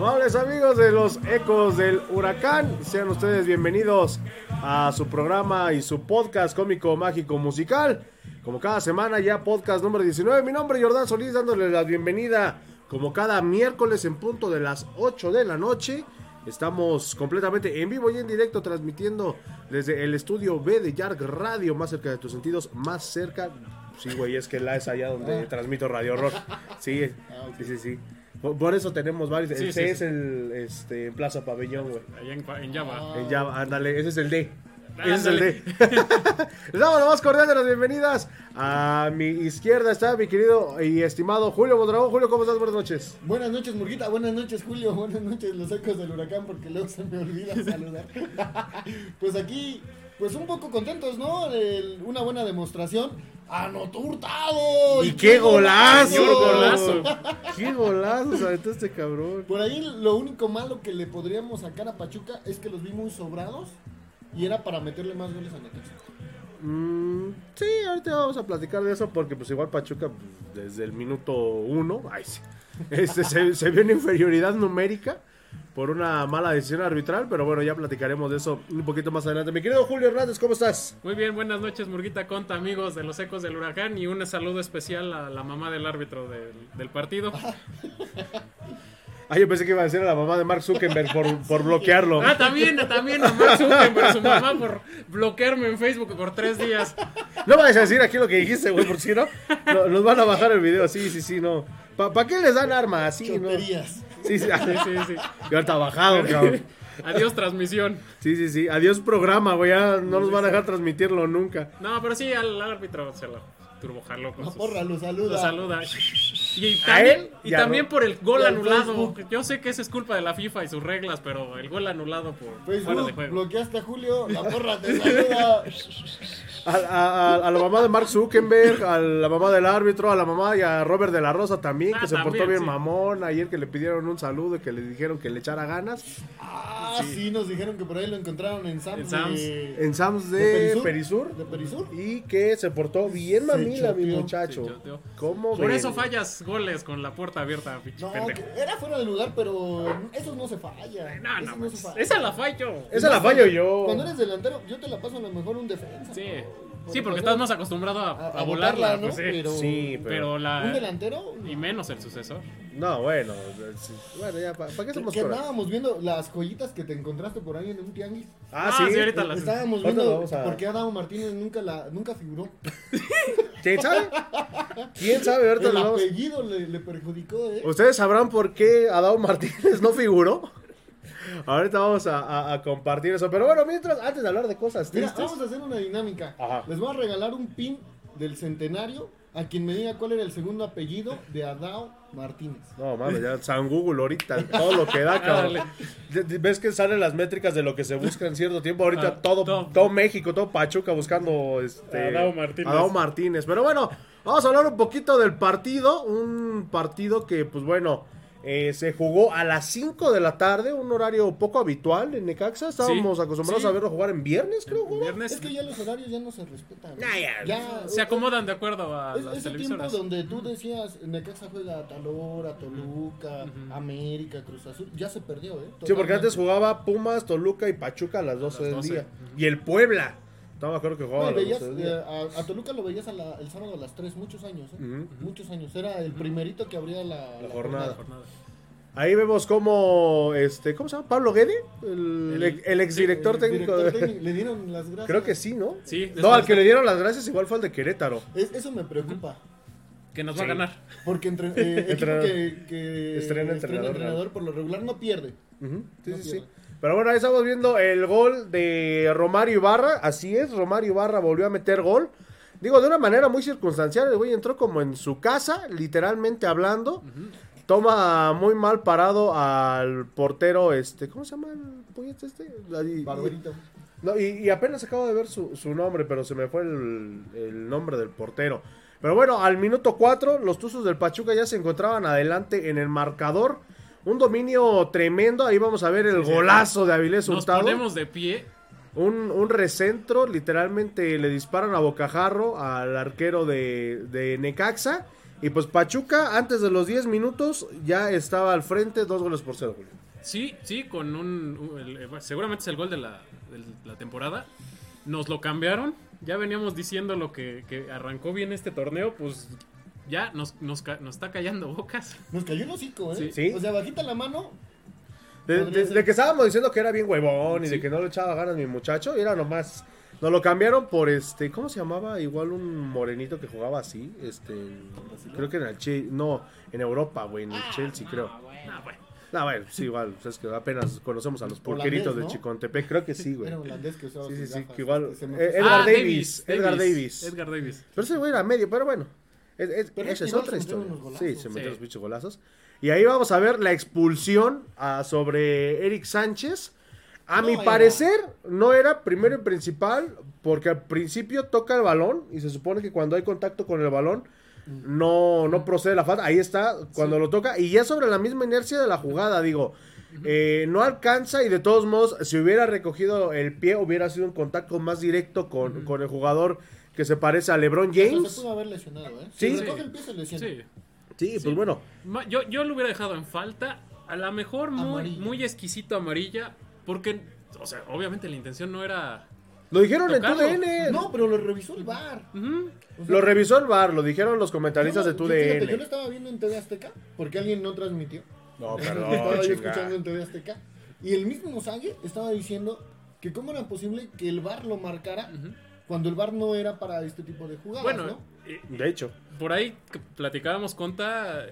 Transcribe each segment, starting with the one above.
tardes amigos de los Ecos del Huracán. Sean ustedes bienvenidos a su programa y su podcast cómico mágico musical. Como cada semana ya podcast número 19. Mi nombre es Jordán Solís dándole la bienvenida como cada miércoles en punto de las 8 de la noche. Estamos completamente en vivo y en directo transmitiendo desde el estudio B de Yark Radio, más cerca de tus sentidos, más cerca. Sí, güey, es que la es allá donde transmito Radio Horror. Sí, sí, sí, sí. Por, por eso tenemos varios. Sí, el sí, C sí. es el este, Plaza Pabellón, güey. Allá en, en Java. En Java, ándale, ese es el D. Ese es el. D. Les damos la más cordial de las bienvenidas. A mi izquierda está mi querido y estimado Julio Mondragón. Julio, ¿cómo estás? Buenas noches. Buenas noches, Murguita. Buenas noches, Julio. Buenas noches, los ecos del huracán, porque luego se me olvida saludar. pues aquí, pues un poco contentos, ¿no? El- una buena demostración. ¡Anotó Hurtado! ¡Y qué golazo! ¡Qué golazo! ¡Qué golazo se aventó este cabrón! Por ahí lo único malo que le podríamos sacar a Pachuca es que los vi muy sobrados y era para meterle más goles a Necaxa. Mm, sí, ahorita vamos a platicar de eso porque pues igual Pachuca pues, desde el minuto uno ay, sí, este, se, se vio en inferioridad numérica por una mala decisión arbitral, pero bueno, ya platicaremos de eso un poquito más adelante. Mi querido Julio Hernández, ¿cómo estás? Muy bien, buenas noches, Murguita Conta, amigos de los Ecos del Huracán. Y un saludo especial a la mamá del árbitro del, del partido. Ah, yo pensé que iba a decir a la mamá de Mark Zuckerberg por, por bloquearlo. Ah, también, también a Mark Zuckerberg, su mamá, por bloquearme en Facebook por tres días. No vayas a decir aquí lo que dijiste, güey, por si no, no, nos van a bajar el video. Sí, sí, sí, no. ¿Para qué les dan armas? Sí, no. Choterías. Sí, sí, Sí, sí. Y ahorita bajado, cabrón. Adiós, transmisión. Sí, sí, sí. Adiós programa, güey. Ya no nos van a dejar transmitirlo nunca. No, pero sí, al árbitro se lo turbojaló con La sus- porra lo saluda. Lo saluda. Y A también, él y también por el gol anulado. Facebook. Yo sé que esa es culpa de la FIFA y sus reglas, pero el gol anulado por fuera de Facebook, juego. bloqueaste a Julio, la porra te saluda. A, a- a- a la mamá de Mark Zuckerberg, a la mamá del árbitro, a la mamá y a Robert de la Rosa también, que Ah, se portó bien sí. mamón. Ayer que le pidieron un saludo y que le dijeron que le echara ganas. Ah, sí. nos dijeron que por ahí lo encontraron en Sam's. En Sam's. de- En Sams ¿De de Perisur? Perisur. ¿De Perisur? Y que se portó bien Se mi muchacho. se choteó. ¿Cómo Por eso fallas goles con la puerta abierta, No, era fuera de lugar, pero esos no se falla. No, no, no, se falla. esa la fallo. Esa la fallo yo. Cuando eres delantero, yo te la paso a lo mejor un defensa. Sí, porque estás más acostumbrado a, a, a a volarla, botarla, ¿no? pues sí. Pero, Sí, pero... Pero un la. delantero. Y menos el sucesor. No, bueno. sí. Bueno, ya, ¿para qué Que, somos que andábamos viendo las joyitas que te encontraste por ahí en un tianguis. Ah, Ah, sí. sí, ahorita las- Estábamos viendo a- por qué Adamo Martínez nunca la nunca figuró. ¿Quién sabe? ¿Quién sabe? Ahorita El nos vamos- apellido le, le perjudicó, ¿eh? Ustedes sabrán por qué Adao Martínez no figuró. Ahorita vamos a, a- a compartir eso. Pero bueno, mientras, antes de hablar de cosas Mira, tristes. vamos a hacer una dinámica. Ajá. Les voy a regalar un pin del centenario a quien me diga cuál era el segundo apellido de Adao Martínez. No, mames, ya San Google ahorita, todo lo que da, cabrón. ¿Ves que salen las métricas de lo que se busca en cierto tiempo? Ahorita Ah, todo, todo. todo México, todo Pachuca buscando este, Adao Martínez. Adao Martínez. Pero bueno, vamos a hablar un poquito del partido. Un partido que, pues bueno, eh, se jugó a las 5 de la tarde, un horario poco habitual en Necaxa. Estábamos Sí, acostumbrados sí. a verlo jugar en viernes, creo. El jugaba. viernes Es que ya los horarios ya no se respetan. ¿no? Ya, ya. se acomodan de acuerdo a Es- las ese tiempo televisoras. donde tú decías Necaxa juega a tal hora, Toluca, América, Cruz Azul, ya se perdió, ¿eh? Sí, porque antes Totalmente. jugaba Pumas, Toluca y Pachuca a las 12 del 12. día. Y el Puebla. No me acuerdo que jugaba No, a y las veías, 12 del eh, a, a Toluca lo veías a la- el sábado a las 3, muchos años, ¿eh? Muchos años. Era el primerito que abría la, La jornada. Jornada. Ahí vemos cómo, este, ¿cómo se llama? Pablo Guede, el, El- el, el exdirector El técnico. director de- técnico, Le dieron las gracias. Creo que sí, ¿no? Sí, No, al que le dieron las gracias igual fue al de Querétaro. Es- eso me preocupa. Que nos va Sí. a ganar. Porque entre, eh, que, que Estrena entrenador, entrenador por lo regular no pierde. Sí, No sí, sí. Pero bueno, ahí estamos viendo el gol de Romario Ibarra. Así es, Romario Ibarra volvió a meter gol. Digo, de una manera muy circunstancial. El güey entró como en su casa, literalmente hablando. Toma muy mal parado al portero, este, ¿cómo se llama el puñete este? Ahí- Barberito. No, y, y apenas acabo de ver su, su nombre, pero se me fue el, el nombre del portero. Pero bueno, al minuto 4, los Tuzos del Pachuca ya se encontraban adelante en el marcador. Un dominio tremendo. Ahí vamos a ver el Sí, golazo de Avilés Nos Hurtado. ponemos de pie. Un, un recentro, literalmente le disparan a bocajarro al arquero de, de Necaxa. Y pues Pachuca, antes de los 10 minutos, ya estaba al frente, dos goles por cero, Julio. Sí, sí, con un... el- eh, seguramente es el gol de la, de la temporada. Nos lo cambiaron. Ya veníamos diciendo lo que, que arrancó bien este torneo, pues ya nos, nos, ca- nos está callando bocas. Nos cayó el hocico, ¿eh? Sí. O sea, bajita la mano. De, de- de que estábamos diciendo que era bien huevón y de que no le echaba ganas mi muchacho, era nomás. Nos lo cambiaron por este, ¿cómo se llamaba? Igual un morenito que jugaba así, este, creo que en el Chelsea, no, en Europa, güey, en el Chelsea, creo. Ah, bueno. No, bueno, sí, igual, pues es que apenas conocemos a los Holandés, purqueritos de ¿no? Chicontepec, creo que sí, güey. Era holandés que usaba Sí, sí, sí, gafas, que igual. eh, Edgar Ah, Davis, Edgar Davis. Edgar Davis. Pero ese güey era medio, pero bueno. Es, es- Pero esa es otra historia. Sí, se metió Sí. los pinches golazos. Y ahí vamos a ver la expulsión ah, sobre Eric Sánchez. A No mi era. parecer, no era primero y principal, porque al principio toca el balón y se supone que cuando hay contacto con el balón no, no procede la falta. Ahí está, cuando lo toca. Y ya sobre la misma inercia de la jugada, digo, eh, no alcanza y de todos modos, si hubiera recogido el pie, hubiera sido un contacto más directo con, con el jugador que se parece a LeBron James. Se pudo haber lesionado, ¿eh? Sí. Si recoge el pie, se lesiona. Sí. Sí, pues Sí. bueno. Yo, yo lo hubiera dejado en falta. A lo mejor muy, Amarilla. muy exquisito amarilla. Porque, o sea, obviamente la intención no era. Lo dijeron en Tocarlo. TUDN. No, pero lo revisó el. O sea, Lo revisó el bar, lo dijeron los comentaristas de yo, fíjate, Yo lo TUDN. estaba viendo en TV Azteca porque alguien no transmitió. No, Lo estaba perdón, yo escuchando en TV Azteca. Y el mismo Sague estaba diciendo que cómo era posible que el VAR lo marcara Ujú. Cuando el VAR no era para este tipo de jugadas, Bueno, ¿no? eh, De hecho. por ahí que platicábamos conta.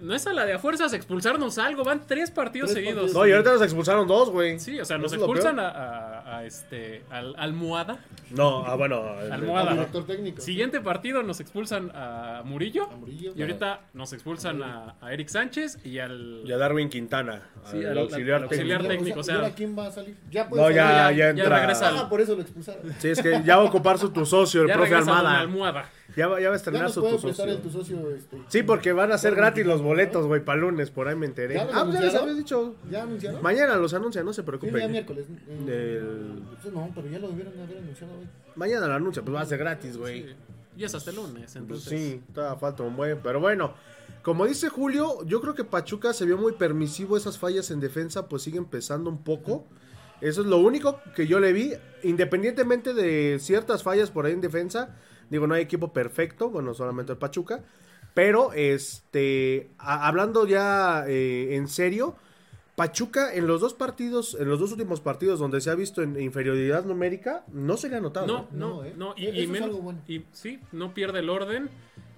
No es a la de a fuerzas expulsarnos algo. Van tres partidos Tres seguidos. partidos. No, y ahorita nos expulsaron dos, güey. Sí, o sea, nos expulsan a- a este al Almohada. No, ah, bueno. el- Almohada. Al director técnico. Siguiente partido nos expulsan a Murillo. A Murillo. Y ahorita nos expulsan a, a Eric Sánchez y al. Y a Darwin Quintana, Sí, al al- auxiliar técnico. auxiliar Ya, técnico, o sea- ¿y ahora quién va a salir? Ya puede No, salir. ya, ya- ya ya entra. regresa al- Ah, por eso lo expulsaron. Sí, es que ya va a ocupar su tu socio, el ya profe Almada. Almohada. Ya va, ya va a Ya estrenar su tu socio. el tu socio. Este. Sí, porque van a ser Ya gratis los boletos, güey, para lunes, por ahí me enteré. ¿Ya Ah, pues ya les anunciaron? había dicho. ¿Ya anunciaron? Mañana los anuncian, no se Sí, el día preocupen. miércoles. Eh, El- No, pero ya lo debieron haber anunciado hoy. Mañana lo anuncian, pues va a ser gratis, güey. Sí. Y es hasta el lunes, Pues entonces. sí, todavía falta un buen. Pero bueno, como dice Julio, yo creo que Pachuca se vio muy permisivo. Esas fallas en defensa, pues siguen pesando un poco. Eso es lo único que yo le vi. Independientemente de ciertas fallas por ahí en defensa, digo, no hay equipo perfecto. Bueno, solamente el Pachuca. Pero, este, a- hablando ya eh, en serio, Pachuca en los dos partidos, en los dos últimos partidos donde se ha visto en inferioridad numérica, no se le ha notado. No, no, No, ¿eh? no. Y, Eso y es men- algo bueno. y sí, no pierde el orden.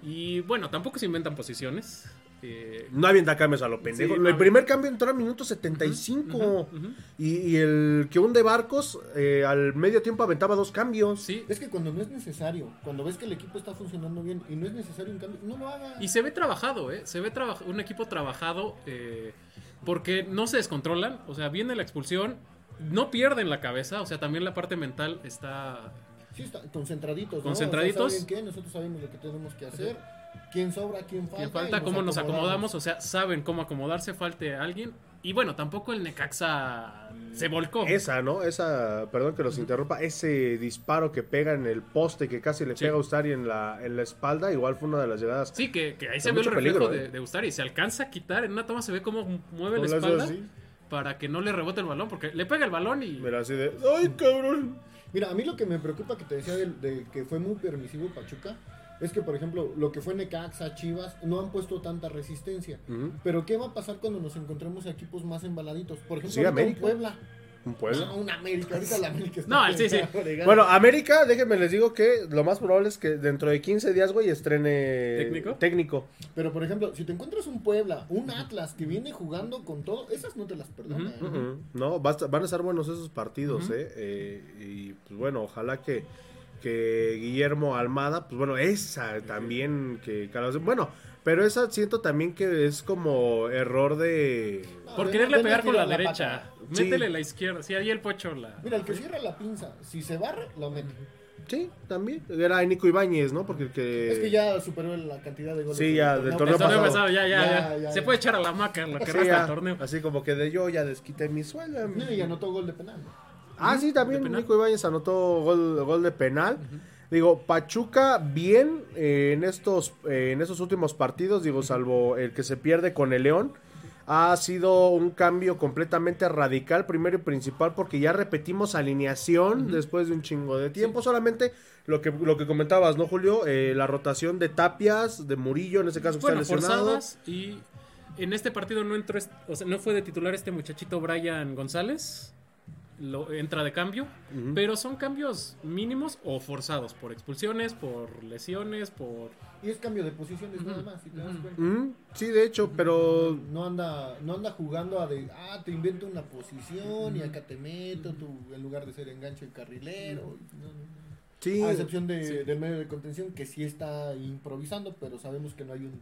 Y bueno, tampoco se inventan posiciones. Eh, No avienta cambios a lo pendejo. Sí, el no. primer cambio entró al minuto 75. ujú, ujú. Y, y el que hunde barcos eh, al medio tiempo aventaba dos cambios. Sí. Es que cuando no es necesario, cuando ves que el equipo está funcionando bien y no es necesario un cambio, no lo haga. Y se ve trabajado, ¿eh? Se ve traba- un equipo trabajado eh, porque no se descontrolan. O sea, viene la expulsión, no pierden la cabeza. O sea, también la parte mental está... Sí, está, concentraditos. ¿no? Concentraditos. O sea, ¿saben qué? Nosotros sabemos lo que tenemos que hacer. ¿Quién sobra? ¿Quién falta? Y falta nos cómo nos acomodamos, o sea, saben cómo acomodarse, falte alguien. Y bueno, tampoco el Necaxa se volcó. Esa, ¿no? Esa, perdón que los interrumpa, ese disparo que pega en el poste que casi le Sí. pega a Ustari en la, en la espalda, igual fue una de las llegadas. Sí, que, que ahí se ve el reflejo peligro, de, ¿eh? de Ustari. Se alcanza a quitar, en una toma se ve cómo mueve la espalda así. para que no le rebote el balón, porque le pega el balón y... Mira, así de, ¡ay, cabrón! Mira, a mí lo que me preocupa que te decía de, de que fue muy permisivo Pachuca es que, por ejemplo, lo que fue Necaxa, Chivas, no han puesto tanta resistencia. Pero ¿qué va a pasar cuando nos encontremos a equipos más embaladitos? Por ejemplo, Sí, América. Puebla. Un pueblo. No, un América. Ahorita la América está No, sí, sí. Bueno, América, déjenme les digo que lo más probable es que dentro de 15 días, güey, estrene ¿Técnico? técnico. Pero, por ejemplo, si te encuentras un Puebla, un Atlas que viene jugando con todo, esas no te las perdonan. ¿eh? Ujú. No, va a estar- van a estar buenos esos partidos, ¿eh? Eh, Y pues bueno, ojalá que, que Guillermo Almada, pues bueno, esa también que... Bueno, pero esa siento también que es como error de... Por quererle pegar con la derecha. pata. Sí. Métele la izquierda. Sí, ahí el pocho la... Mira, el que cierra la pinza, si se barre, lo mete. Sí, también. Era Nico Ibáñez, ¿no? Porque el que... Es que ya superó la cantidad de goles. Sí, ya, del torneo pasado. pasado, ya, ya, Ya, ya, ya, Se puede echar a la maca lo que Sí, resta del torneo. Así como que de yo ya desquité mi sueldo. No, y anotó gol de penal. Ah, sí, también. Nico Ibáñez anotó gol, gol de penal. Digo, Pachuca bien eh, en estos eh, en estos últimos partidos, digo, salvo el que se pierde con el León. ha sido un cambio completamente radical, primero y principal, porque ya repetimos alineación después de un chingo de tiempo. Solamente lo que, lo que comentabas, ¿no, Julio? Eh, la rotación de Tapias, de Murillo, en ese caso que Bueno, está lesionado. y en este partido no entró, o sea, no fue de titular este muchachito Brian González. Lo, entra de cambio, pero son cambios mínimos o forzados por expulsiones, por lesiones, por Y es cambio de posiciones nada más, si te das cuenta. Sí, de hecho, pero No anda, no anda jugando a de, ah, te invento una posición y acá te meto, tú, en lugar de ser enganche carrilero. y no, no. sí. A excepción de, Sí. del medio de contención, que sí está improvisando, pero sabemos que no hay un,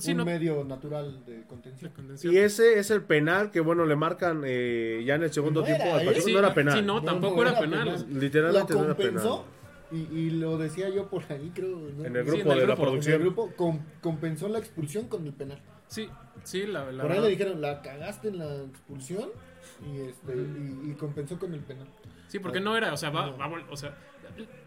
sí, un no- medio natural de de contención. Y ese es el penal que, bueno, le marcan eh, ya en el segundo No tiempo era, al no era penal. sí, no, tampoco era penal. Literalmente no era penal. compensó, y, y lo decía yo por ahí, creo. ¿no? En el Sí, grupo en el de la grupo, en el En el producción. grupo com- compensó la expulsión con el penal. Sí, sí, la, la por ahí verdad. le dijeron, la cagaste en la expulsión y, este, y, y compensó con el penal. Sí, porque no era, o sea, va, No. va o sea,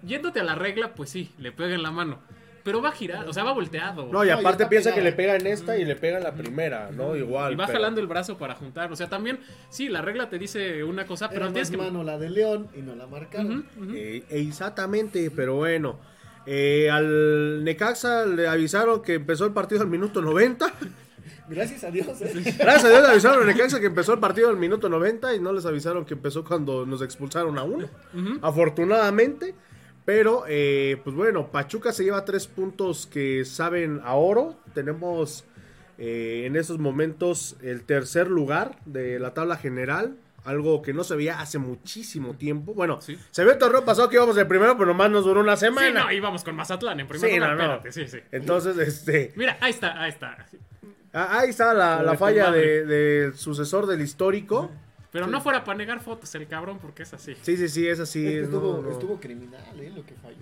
yéndote a la regla, pues sí, le pega en la mano. Pero va a girar, o sea, va volteado. No, y aparte piensa que le pega en esta y le pega en la primera, ¿no? Igual. y va pero- jalando el brazo para juntar. O sea, también, sí, la regla te dice una cosa, pero Era tienes más que. mano la de León y no la marcaron. Eh, exactamente, pero bueno. Eh, al Necaxa le avisaron que empezó el partido al minuto 90. Gracias a Dios. ¿eh? Gracias a Dios le avisaron al Necaxa que empezó el partido al minuto 90 y no les avisaron que empezó cuando nos expulsaron a uno. Afortunadamente. Pero, eh, pues bueno, Pachuca se lleva tres puntos que saben a oro. Tenemos eh, en estos momentos el tercer lugar de la tabla general. Algo que no se veía hace muchísimo tiempo. Bueno, Sí. se vio el torneo pasado que íbamos de primero, pero nomás nos duró una Sí, semana. no, íbamos con Mazatlán en primer Sí, lugar. no, no. Espérate, sí, sí. Entonces, este. Mira, ahí está, ahí está. ah, Ahí está la, falla de- del sucesor del histórico. Pero no fuera para negar fotos el cabrón, porque es así. Sí, sí, sí, es así. Es que estuvo, no, no. estuvo criminal, ¿eh? Lo que falló.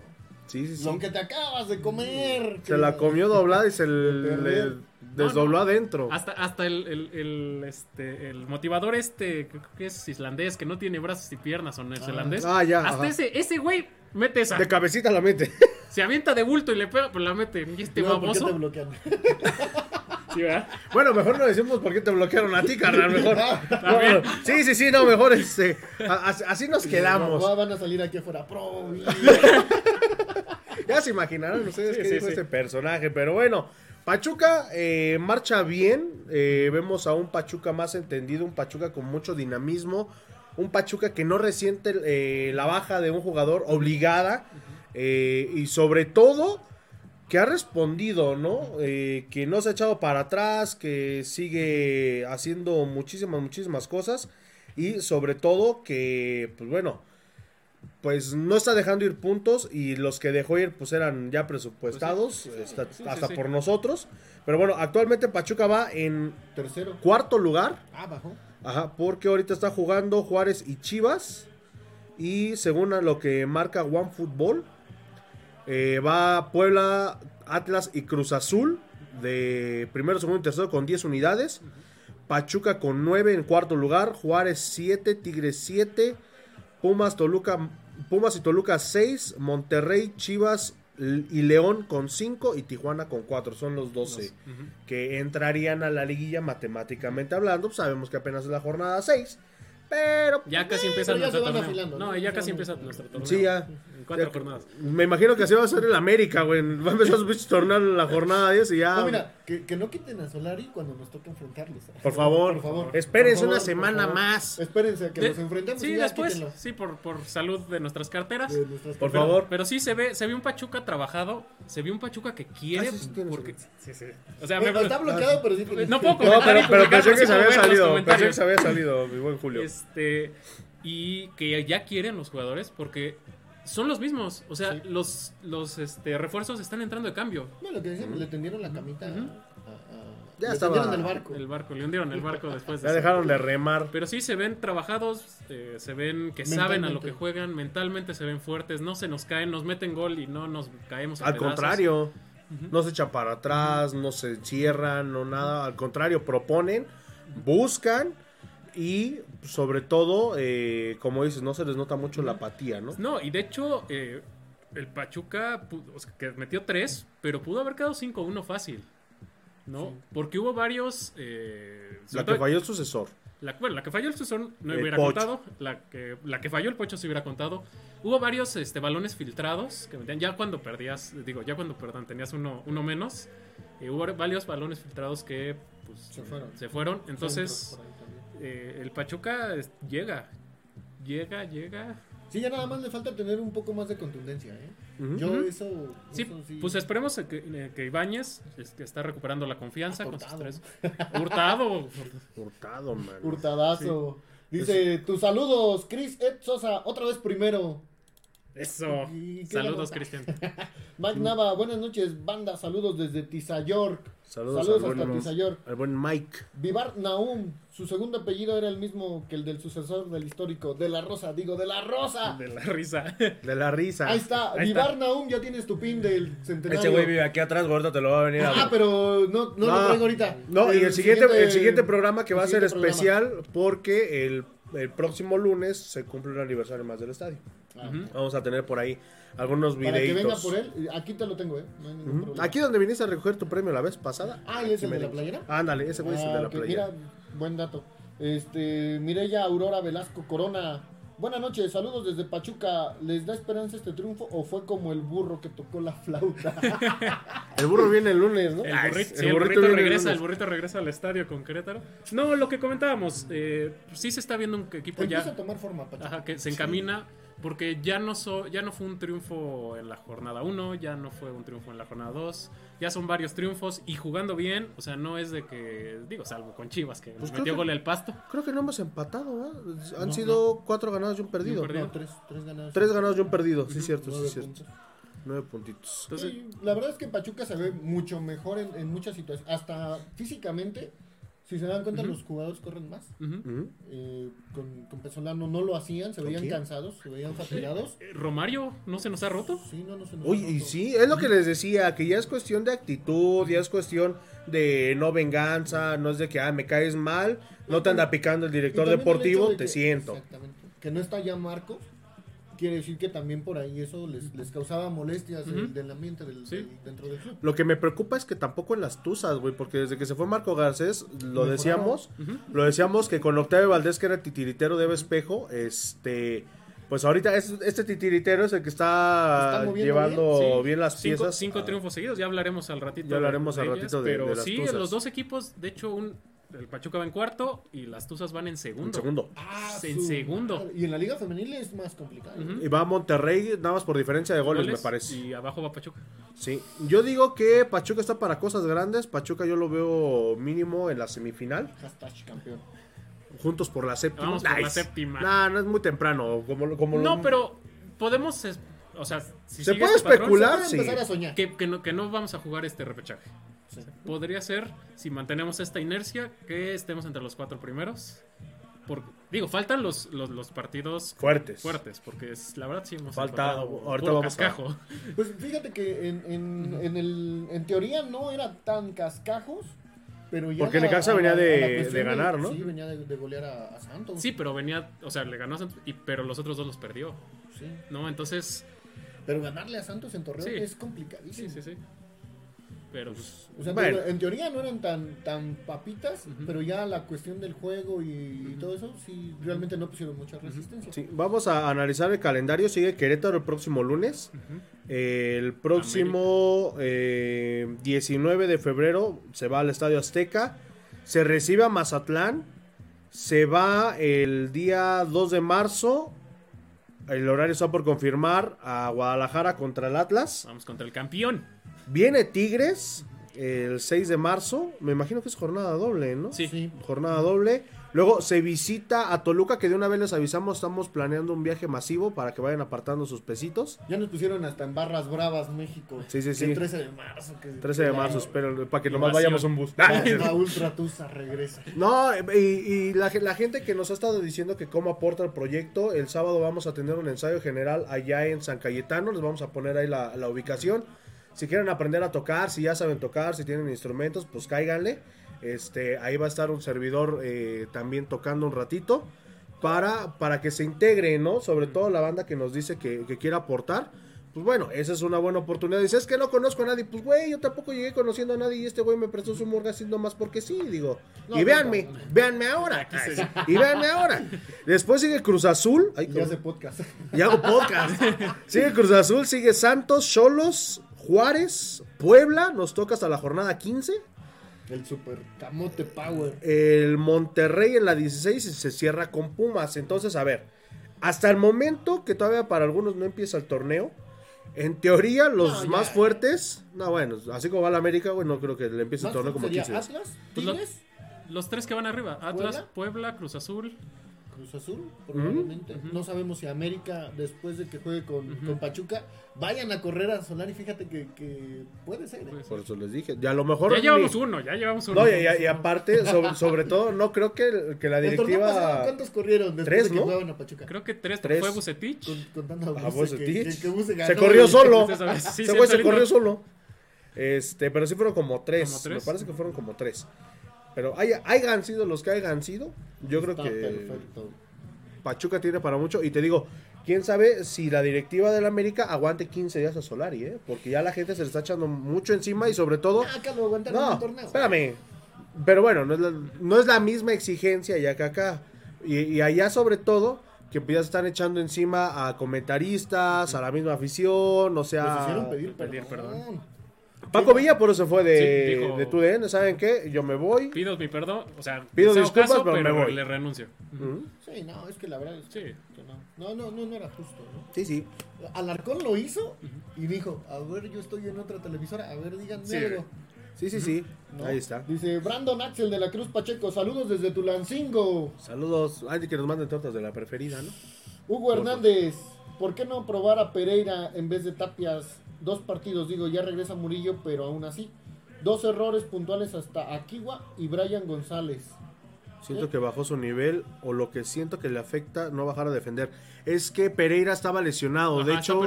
Sí, sí, sí. Lo que te acabas de comer. Se la comió doblada y se le, desdobló No, no. adentro. Hasta, hasta el, el, el, este, el motivador este, creo que es islandés, que no tiene brazos y piernas, o neozelandés. Ah, ya, Hasta ajá. ese, ese güey mete esa. De cabecita la mete. Se avienta de bulto y le pega, pues la mete. Y este No, ¿por qué te baboso. bloquean? Sí, ¿verdad? Bueno, mejor no decimos por qué te bloquearon a ti, carnal. Mejor. También. No, sí, sí, sí, no, mejor este. a- Así, nos No, quedamos. van a salir aquí afuera. Pro. Ya se imaginarán ustedes Sí, qué sí, dijo sí. este personaje. Pero bueno, Pachuca eh, marcha bien. eh, vemos a un Pachuca más entendido, un Pachuca con mucho dinamismo. Un Pachuca que no resiente eh, la baja de un jugador obligada. eh, y sobre todo que ha respondido, ¿no? Eh, que no se ha echado para atrás, que sigue haciendo muchísimas, muchísimas cosas. Y sobre todo que, pues bueno, pues no está dejando ir puntos y los que dejó ir pues eran ya presupuestados sí, sí, hasta sí. por nosotros. Pero bueno, actualmente Pachuca va en Tercero. cuarto lugar, Ah, bajó. ajá, porque ahorita está jugando Juárez y Chivas y según a lo que marca One Football eh, va Puebla, Atlas y Cruz Azul de primero, segundo y tercero con 10 unidades. Pachuca con 9 en cuarto lugar, Juárez 7, Tigres 7, Pumas, Toluca, Pumas y Toluca 6, Monterrey, Chivas y León con 5 y Tijuana con 4. Son los 12 Ujú. que entrarían a la liguilla matemáticamente hablando. Pues sabemos que apenas es la jornada 6, pero Ya casi empieza pero nuestro torneo. afilando, no, ¿no? ya casi empieza nuestro torneo. Sí, ya. En cuatro Ya- jornadas. me imagino que así va a ser el América, güey. Va a empezar su torneo en la jornada 10 y ya. No, mira, que, que no quiten a Solari cuando nos toque enfrentarlos. Por favor, por favor. espérense Por una favor, semana por favor. más. Espérense a que De- nos enfrentemos sí, y ya después, quítenlo sí, por, por salud de nuestras carteras. de nuestras Por carteras. favor. Pero sí se ve, se ve un Pachuca trabajado, se ve un Pachuca que quiere, Ah, sí, sí, porque, sí, sí. O sea, Eh, me- está bloqueado, pero sí. No puedo No, comentar pero, y pero publicar, pensé que se había salido. Pensé que se había salido, mi buen Julio. Este, y que ya quieren los jugadores porque son los mismos. O sea, Sí. los, los este, refuerzos están entrando de cambio. No, lo que decíamos, le tendieron la camita. Ujú. a- a- Ya le estaba- tendieron el barco. El barco, le hundieron el barco después de Ya dejaron de remar. Pero sí se ven trabajados, eh, se ven que saben a lo que juegan, mentalmente se ven fuertes, no se nos caen, nos meten gol y no nos caemos a Al pedazos. contrario, no se echan para atrás, no se cierran, no nada. Al contrario, proponen, buscan y sobre todo, eh, como dices, no se les nota mucho la apatía, ¿no? No, y de hecho, eh, el Pachuca pu- o sea, que metió tres, pero pudo haber quedado 5-1 fácil. ¿no? Porque hubo varios... eh, La que falló el sucesor. la, bueno, la que falló el Susón no El hubiera Pocho. contado. La que, la que falló el Pocho se hubiera contado. Hubo varios este, balones filtrados que metían ya cuando perdías, digo, ya cuando perdón, tenías uno, uno menos. eh, hubo varios balones filtrados que pues, Se fueron. se fueron. Entonces, Centros. Eh, el Pachuca es- llega. Llega, llega. Sí, ya nada más le falta tener un poco más de contundencia, ¿eh? Yo eso, Sí, eso sí. pues esperemos que, eh, que Ibáñez es- que está recuperando la confianza con sus Hurtado. tres. Hurtado. Hurtado, man. Hurtadazo. Dice, tus saludos, Chris Ed Sosa, otra vez primero. Eso. ¿Y qué Saludos, Cristian. Mike Nava, buenas noches, banda, saludos desde Tizayork. Saludos, Saludos al, hasta buen, al buen Mike. Vivar Naum, su segundo apellido era el mismo que el del sucesor del histórico, de la Rosa, digo, de la Rosa. De la risa. De la risa. Ahí está, Ahí Vivar está. Naum, ya tienes tu pin del centenario. Ese güey vive aquí atrás, gordo, te lo va a venir a Ah, pero no, no, lo traigo ahorita. No, y el siguiente, el siguiente programa que va a ser especial porque el, el próximo lunes se cumple un aniversario más del estadio. Vamos a tener por ahí algunos Para que venga videitos. por él, aquí te lo tengo, ¿eh? No hay ningún Ujú. problema. Aquí donde viniste a recoger tu premio la vez pasada. Ah, ¿y es el de la playera? Ándale, ese güey es el de Ah, la playera. Mira, buen dato. Este, Mireya Aurora Velasco Corona. Buenas noches, saludos desde Pachuca. ¿Les da esperanza este triunfo o fue como el burro que tocó la flauta? El burro viene el lunes, ¿no? El Ay, burrito, el sí, el burrito burrito viene el regresa, el burrito regresa al estadio con Querétaro. No, lo que comentábamos, eh, sí se está viendo un equipo Empieza a ya tomar forma, Pachuca. ajá, que se encamina porque ya no so- ya no fue un triunfo en la jornada 1, ya no fue un triunfo en la jornada 2, ya son varios triunfos y jugando bien, o sea, no es de que digo, salvo con Chivas que Pues metió gol al pasto. Creo que no hemos empatado, ¿verdad? Han No, sido cuatro ganados y un perdido. Y un perdido. No, tres, tres ganados. Tres ganados y un perdido, sí, cierto, sí, Nueve cierto. puntos. Nueve puntitos. Entonces, la verdad es que Pachuca se ve mucho mejor en, en muchas situaciones. Hasta físicamente, si se dan cuenta, los jugadores corren más. Eh, con, con Pesolano no lo hacían, se ¿Con veían cansados, se veían fatigados. Eh, Romario no se nos ha roto. Sí, no, no se nos Uy, ha y roto. sí, es lo que les decía, que ya es cuestión de actitud, ya es cuestión de no venganza, no es de que, ah, me caes mal, no te anda picando el Y director el deportivo, de te que- siento. Exactamente. Que no está ya Marco, quiere decir que también por ahí eso les, les causaba molestias del- Ujú. del, ambiente del, Sí. del- dentro del club. Lo que me preocupa es que tampoco en las tuzas, güey, porque desde que se fue Marco Garcés, lo decíamos, lo decíamos que con Octavio Valdés, que era titiritero de espejo, este, pues ahorita es- este titiritero es el que está, llevando Sí, bien, las cinco, piezas. cinco Ah, triunfos seguidos, ya hablaremos al ratito. Ya hablaremos al ratito de- Pero de las sí, Tuzas. los dos equipos, de hecho, un, el Pachuca va en cuarto y las Tuzas van en segundo. Un segundo. Ah, En su segundo. madre. Y en la liga femenil es más complicado. Y va a Monterrey, nada más por diferencia de goles, Goles, me parece. Y abajo va Pachuca. Sí, yo digo que Pachuca está para cosas grandes. Pachuca yo lo veo mínimo en la semifinal. Hashtag campeón. Juntos por la séptima. Vamos por la Nice. séptima. Nah, no es muy temprano. Como, como No, lo- pero podemos. O sea, si Se puede este patrón, especular. Puede sí. a soñar. que, que no, que no vamos a jugar este repechaje. Sí. Podría ser, si mantenemos esta inercia, que estemos entre los cuatro primeros. Por, digo, faltan los, los, los partidos Fuertes. fuertes, porque es, la verdad sí hemos Falta- encontrado ahorita vamos a- cascajo. Pues fíjate que en, en, en, el, en teoría no era tan cascajos, pero ya. Porque Necaxa a venía de- a de ganar, ¿no? Sí, venía de, de golear a, a Santos. Sí, pero venía, o sea, le ganó a Santos, y, pero los otros dos los perdió, Sí. ¿no? Entonces, Pero ganarle a Santos en Torreón Sí. es complicadísimo. sí, sí, sí. Pero pues, O sea, Bueno. en teoría no eran tan, tan papitas, pero ya la cuestión del juego y, y todo eso, sí, realmente no pusieron mucha resistencia. Sí, vamos a analizar el calendario. Sigue Querétaro el próximo lunes. El próximo eh, 19 de febrero se va al Estadio Azteca. Se recibe a Mazatlán. Se va el día 2 de marzo. El horario está por confirmar a Guadalajara contra el Atlas. vamos contra el campeón. Viene Tigres el 6 de marzo. Me imagino que es jornada doble, ¿no? Sí. Sí. Jornada doble. Luego se visita a Toluca, que de una vez les avisamos, estamos planeando un viaje masivo para que vayan apartando sus pesitos. Ya nos pusieron hasta en Barras Bravas, México. Sí, sí, sí. El 13 de marzo. Que, 13 de marzo, espero, para que nomás vayamos un bus. La Ultra Tusa regresa. No, y, y la, ge- la gente que nos ha estado diciendo que cómo aporta el proyecto, el sábado vamos a tener un ensayo general allá en San Cayetano, les vamos a poner ahí la, la ubicación. Si quieren aprender a tocar, si ya saben tocar, si tienen instrumentos, pues cáiganle. Este, ahí va a estar un servidor eh, también tocando un ratito para, para que se integre, ¿no? Sobre todo la banda que nos dice que, que quiere aportar. Pues bueno, esa es una buena oportunidad. Dices, es que no conozco a nadie. Pues güey, yo tampoco llegué conociendo a nadie y este güey me prestó su morgasín nomás porque sí, digo. No, y no, véanme, no, no. véanme ahora. Y véanme ahora. Después sigue Cruz Azul. Ay, Y hace podcast. y hago podcast. Sigue Cruz Azul, sigue Santos, Cholos, Juárez, Puebla. Nos toca hasta la jornada 15. El super camote power. El Monterrey en la 16 y se cierra con Pumas. Entonces, a ver, hasta el momento que todavía para algunos no empieza el torneo, en teoría los No, ya. más fuertes, no, bueno, así como va la América, güey, no creo que le empiece el ¿Más torneo como sería 15 días. Atlas, Pues Tigres, Los tres que van arriba. Atlas, ¿Puebla? Puebla, Cruz Azul. Cruz Azul, probablemente. No sabemos si América, después de que juegue con, con Pachuca, vayan a correr a Solari. Fíjate que, que puede ser. ¿eh? Pues, Por eso les dije. Y a lo mejor. ya ni- llevamos uno, ya llevamos uno. No, y, y- y aparte, sobre, sobre todo, no creo que, que la pasado, directiva. ¿cuántos corrieron después Tres, de que ¿no? jugaban a Pachuca? Creo que tres, Tres. fue Bucetich. Con- contando a Ah, que, Bucetich. que- Se corrió solo. Sí, Ese güey se corrió solo. Este, pero sí fueron como tres. ¿Como tres? Me parece que fueron como tres. Pero hay, hayan sido los que hayan sido. Yo creo que perfecto. Pachuca tiene para mucho. Y te digo, quién sabe si la directiva del América aguante 15 días a Solari, ¿eh? Porque ya la gente se le está echando mucho encima y sobre todo. Ah, No, el torneo. espérame. Pero bueno, no es la, no es la misma exigencia ya que acá. Y, y allá sobre todo, que ya se están echando encima a comentaristas, a la misma afición, o Les sea... hicieron pedir, pedir perdón. Paco Villa por eso fue de, Sí, dijo- de TUDN, ¿saben qué? Yo me voy. Pido mi perdón, o sea, Pido disculpas, pero me voy. le renuncio. Sí, no, es que la verdad es Sí. que no. No, no, no, no era justo, ¿no? Sí, sí. Alarcón lo hizo y dijo, a ver, yo estoy en otra televisora, a ver, díganme Sí. algo. Sí, sí, sí. ¿no? Ahí está. Dice Brandon Axel de la Cruz Pacheco, saludos desde Tulancingo. Saludos. Ay, que nos manden tortas de la preferida, ¿no? Hugo Hernández, ¿por qué no probar a Pereira en vez de Tapias? Dos partidos, digo, ya regresa Murillo, pero aún así. Dos errores puntuales hasta Akiwa y Brian González. Siento que bajó su nivel o lo que siento que le afecta no bajar a defender. Es que Pereira estaba lesionado. de hecho,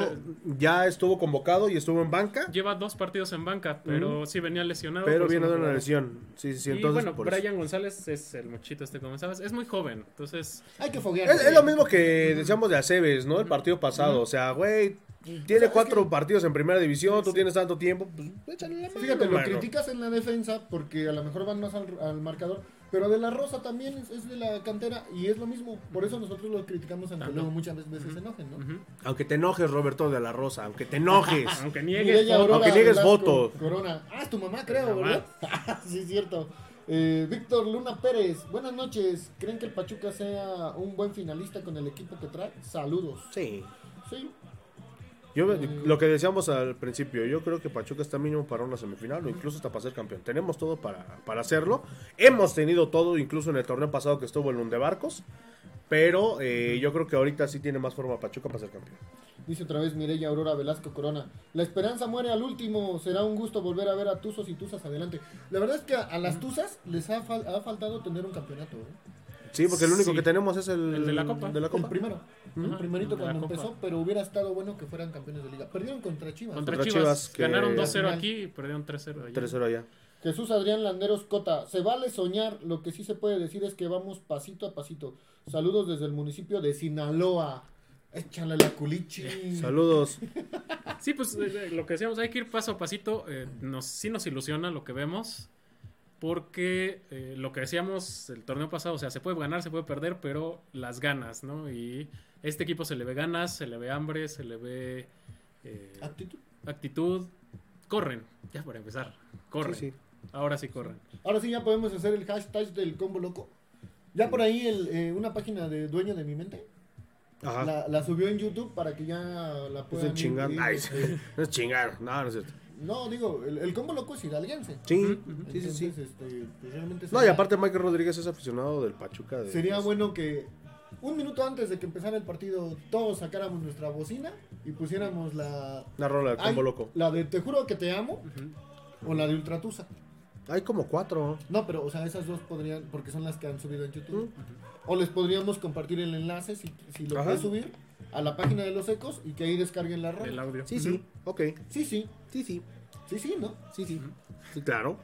ya estuvo convocado y estuvo en banca. Lleva dos partidos en banca, pero sí venía lesionado. Pero viene de una lesión. Sí, sí, sí. y Entonces, bueno, por eso. Brian González es el mochito este, como sabes, es muy joven, entonces Hay que foguear. Es, es lo mismo que decíamos de Aceves, ¿no? El partido pasado. O sea, güey, tiene O sea, es cuatro que- partidos en primera división, tú tienes tanto tiempo, pues échale la mano. Fíjate, lo criticas en la defensa porque a lo mejor van más al, al marcador, pero de la Rosa también es, es de la cantera y es lo mismo. Por eso nosotros lo criticamos, aunque Ajá. luego muchas veces se enojen, ¿no? Aunque te enojes, Roberto de la Rosa, aunque te enojes. aunque Mireya niegue, Aurora aunque niegues Velasco voto. Corona. Ah, es tu mamá, creo, sí, es cierto. Eh, Víctor Luna Pérez, buenas noches. ¿Creen que el Pachuca sea un buen finalista con el equipo que trae? Saludos. Sí. Sí, Yo, lo que decíamos al principio, yo creo que Pachuca está mínimo para una semifinal o incluso hasta para ser campeón. Tenemos todo para, para hacerlo. Hemos tenido todo, incluso en el torneo pasado que estuvo en de Barcos. Pero eh, yo creo que ahorita sí tiene más forma Pachuca para ser campeón. dice otra vez Mireya Aurora Velasco Corona. La esperanza muere al último. Será un gusto volver a ver a Tuzos y Tuzas adelante. La verdad es que a, a las Tuzas les ha, fal- ha faltado tener un campeonato. ¿eh? Sí, porque el único Sí. que tenemos es el, El de la Copa. de la El primero. El primerito cuando empezó, pero hubiera estado bueno que fueran campeones de liga. Perdieron contra Chivas. contra, Contra Chivas, Chivas, que- ganaron Al 2-0 final. aquí y perdieron 3-0 allá. 3-0 allá. Jesús Adrián Landeros Cota, se vale soñar, lo que sí se puede decir es que vamos pasito a pasito. Saludos desde el municipio de Sinaloa. Échale la culichi. Saludos. Sí, pues eh, eh, lo que decíamos, hay que ir paso a pasito. eh, nos, sí nos ilusiona lo que vemos. Porque eh, lo que decíamos el torneo pasado, o sea, se puede ganar, se puede perder, pero las ganas, ¿no? Y este equipo se le ve ganas, se le ve hambre, se le ve eh, Actitud. actitud. Corren, ya para empezar, corren. Sí, sí. Ahora sí corren. Ahora sí ya podemos hacer el hashtag del combo loco. Ya por ahí el, eh, una página de Dueño de mi mente Ajá. la, la subió en YouTube para que ya la Pues puedan ir, Ay, este, no es chingar. No, no es cierto. No, digo, el, el combo loco es hidalguense. Sí, Ujú, sí, sí, sí. Entonces, este, pues realmente No, y sería- aparte Michael Rodríguez es aficionado del Pachuca. de- Sería bueno que un minuto antes de que empezara el partido todos sacáramos nuestra bocina y pusiéramos la... Una rola de combo Ay, loco. La de Te juro que te amo o la de Ultratusa. Hay como cuatro. No, pero o sea, esas dos podrían, porque son las que han subido en YouTube. O les podríamos compartir el enlace si, si lo puedes subir a la página de los ecos y que ahí descarguen la El rola. audio. Sí, sí. Ok. Sí, sí. Sí, sí. Sí, sí, ¿no? Sí, sí. Sí, claro.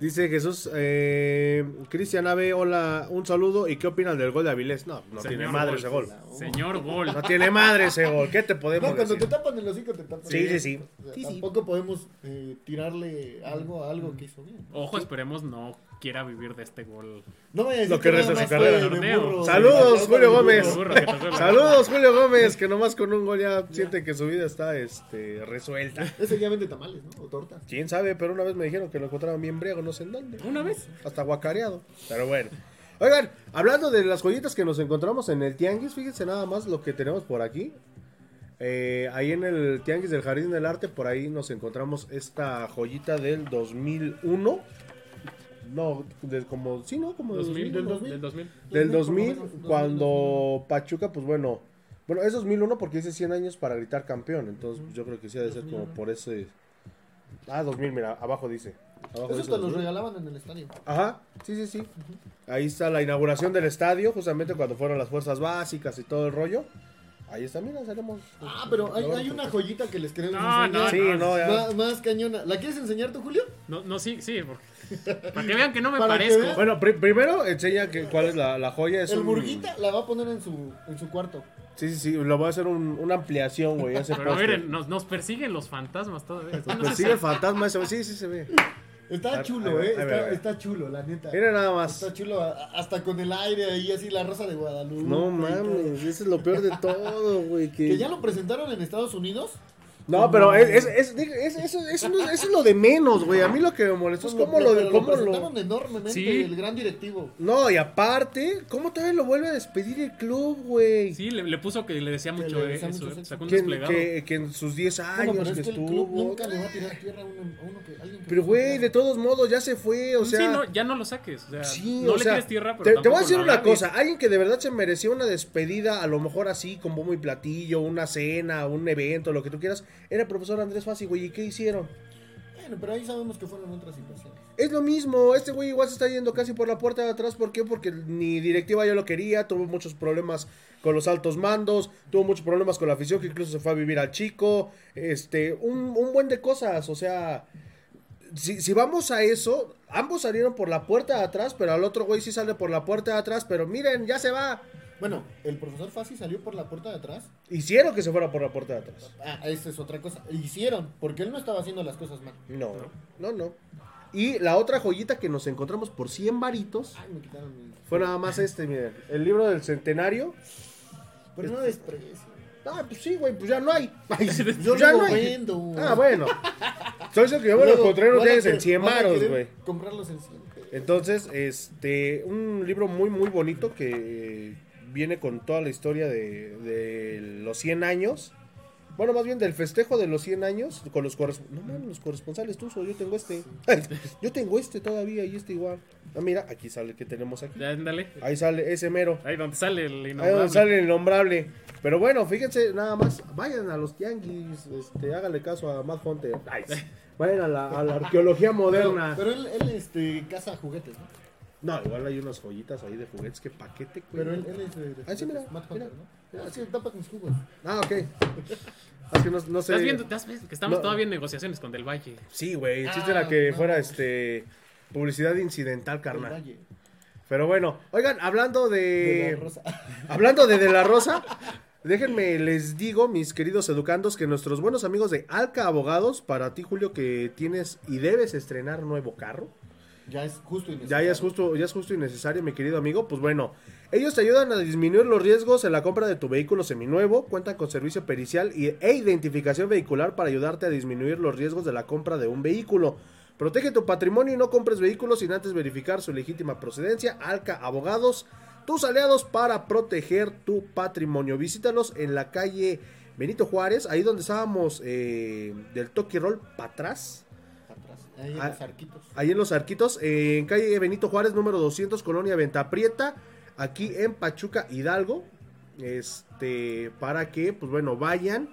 Dice Jesús, eh, Cristian Ave, hola, un saludo. ¿Y qué opinan del gol de Avilés? No, no Señor tiene madre gol. ese gol. Señor Gol. No tiene madre ese gol. ¿Qué te podemos No, cuando te decir? tapan el hocico te tapan. Sí, sí, sí. O sea, Sí, sí. tampoco podemos eh, tirarle algo a algo que hizo bien. Ojo, esperemos no quiera vivir de este gol. No me decir Lo que resta de nada su carrera. burro. Saludos, Julio. Gómez. Burro, que Saludos, Julio Gómez, que nomás con un gol ya siente que su vida está este, resuelta. Ese ya vende tamales, ¿no? O tortas. Quién sabe, pero una vez me dijeron que lo encontraban bien briago, no sé en dónde. ¿Una vez? Hasta guacareado. Pero bueno. Oigan, hablando de las joyitas que nos encontramos en el Tianguis, fíjense nada más lo que tenemos por aquí. Eh, ahí en el Tianguis del Jardín del Arte, por ahí nos encontramos esta joyita del 2001. No, de, como, sí, ¿no? Como 2000, del del 2000. 2000. Del 2000, por lo 2000, menos, 2000, cuando Pachuca, pues bueno. Bueno, es 2001 porque dice 100 años para gritar campeón. Entonces, pues, yo creo que sí ha de ser como por ese. Ah, 2000, mira, abajo dice. Abajo Eso dice te los 2000. regalaban en el estadio. Ajá, sí, sí, sí. Ahí está la inauguración del estadio, justamente cuando fueron las fuerzas básicas y todo el rollo. Ahí está, mira, salimos. Ah, pero hay, hay una joyita que les queremos No, enseñar. Sí, no, ya. Más, más cañona. ¿La quieres enseñar tú, Julio? No, no, sí, sí. porque- para que vean que no me parezco. vean. Bueno, pri- primero enseña que, cuál es la, la joya. Es el un- Murguita la va a poner en su, en su cuarto. Sí, sí, sí, lo voy a hacer un- una ampliación, güey. Pero miren, nos, nos persiguen los fantasmas todavía. Nos persigue si- el fantasma ese, sí, sí se ve. Está chulo, eh. Está, va, va. está chulo, la neta. Mira nada más. Está chulo, hasta con el aire ahí, así la rosa de Guadalupe. No mames, eso es lo peor de todo, güey. Que... Que ya lo presentaron en Estados Unidos. No, pero es, es, es- es- eso, eso, no- eso es lo de menos, güey. A mí lo que me molestó es cómo lo, pero cómo presentaron lo... enormemente Sí. el gran directivo. No, y aparte, ¿cómo todavía lo vuelve a despedir el club, güey? Sí, le, le puso que le decía Que mucho le decía eso. mucho eh, sexo. Sacó un que, desplegado. que, que en sus 10 años Bueno, pero es que el estuvo... club nunca le va a tirar tierra a uno, a uno que alguien que Pero, güey, de todos modos, ya se fue, o sea... sí, no, ya no lo saques. O sea, Sí, no o le sea, tires tierra, pero te, te voy a decir lo una cosa, alguien que de verdad se merecía una despedida, a lo mejor así, con bombo y platillo, una cena, un evento, lo que tú quieras, era el profesor Andrés Fassi, güey, ¿y qué hicieron? Bueno, pero ahí sabemos que fueron otras situaciones. Es lo mismo, este güey igual se está yendo casi por la puerta de atrás, ¿por qué? Porque ni directiva ya lo quería, tuvo muchos problemas con los altos mandos, tuvo muchos problemas con la afición, que incluso se fue a vivir al chico, este, un, un buen de cosas, o sea, si, si vamos a eso, ambos salieron por la puerta de atrás, pero al otro güey sí sale por la puerta de atrás, pero miren, ya se va. Bueno, el profesor Fassi salió por la puerta de atrás. Hicieron que se fuera por la puerta de atrás. Ah, esa es otra cosa. Hicieron, porque él no estaba haciendo las cosas mal. No, no, no. Y la otra joyita que nos encontramos por 100 varitos Ay, me quitaron mi... fue nada más este, miren, el libro del centenario. Pero no desprecio. Ah, pues sí, güey, pues ya no hay. Yo ya no hay. vendo. Ah, bueno. Soy el que yo me lo encontré a días en querer- 100 van a varos, güey. Comprarlos en 100. pesos. Entonces, este, un libro muy, muy bonito que viene con toda la historia de, de los 100 años. Bueno, más bien del festejo de los 100 años con los corresponsales. No mames, los corresponsales tú, yo tengo este. yo tengo este todavía y este igual. Ah, mira, aquí sale el que tenemos aquí. Ya, ándale. Ahí sale ese mero. Ahí donde sale el Ahí innombrable. donde sale el innombrable. Pero bueno, fíjense, nada más, vayan a los tianguis, este, háganle caso a Matt Hunter. Vayan a la, a la arqueología moderna. Pero, pero él, él este, caza juguetes, ¿no? No, igual hay unas joyitas ahí de juguetes, que paquete, güey. Pero él, él es de, Ah, sí, mira, Matt mira. Ah, sí, tapa mis jugos. Ah, ok. Es que no, no sé. ¿Estás viendo? ¿Estás viendo que estamos No. todavía en negociaciones con Del Valle? Sí, güey, el chiste Ah, era que no. fuera este publicidad incidental, Del carnal. Valle. Pero bueno, oigan, hablando De de. la Rosa. Hablando de De La Rosa, déjenme les digo, mis queridos educandos, que nuestros buenos amigos de Alca Abogados, para ti, Julio, que tienes y debes estrenar nuevo carro. Ya es justo y Ya, necesario. ya es justo, ya es justo y necesario, mi querido amigo. Pues bueno, ellos te ayudan a disminuir los riesgos en la compra de tu vehículo seminuevo, cuentan con servicio pericial y, e identificación vehicular para ayudarte a disminuir los riesgos de la compra de un vehículo. Protege tu patrimonio y no compres vehículos sin antes verificar su legítima procedencia. Alca Abogados, tus aliados para proteger tu patrimonio. Visítalos en la calle Benito Juárez, ahí donde estábamos eh, del Toki Roll para atrás. Ahí en Ah, los arquitos. Ahí en Los Arquitos, en calle Benito Juárez, número 200, Colonia Venta Prieta, aquí en Pachuca, Hidalgo. Este, para que, pues bueno, vayan,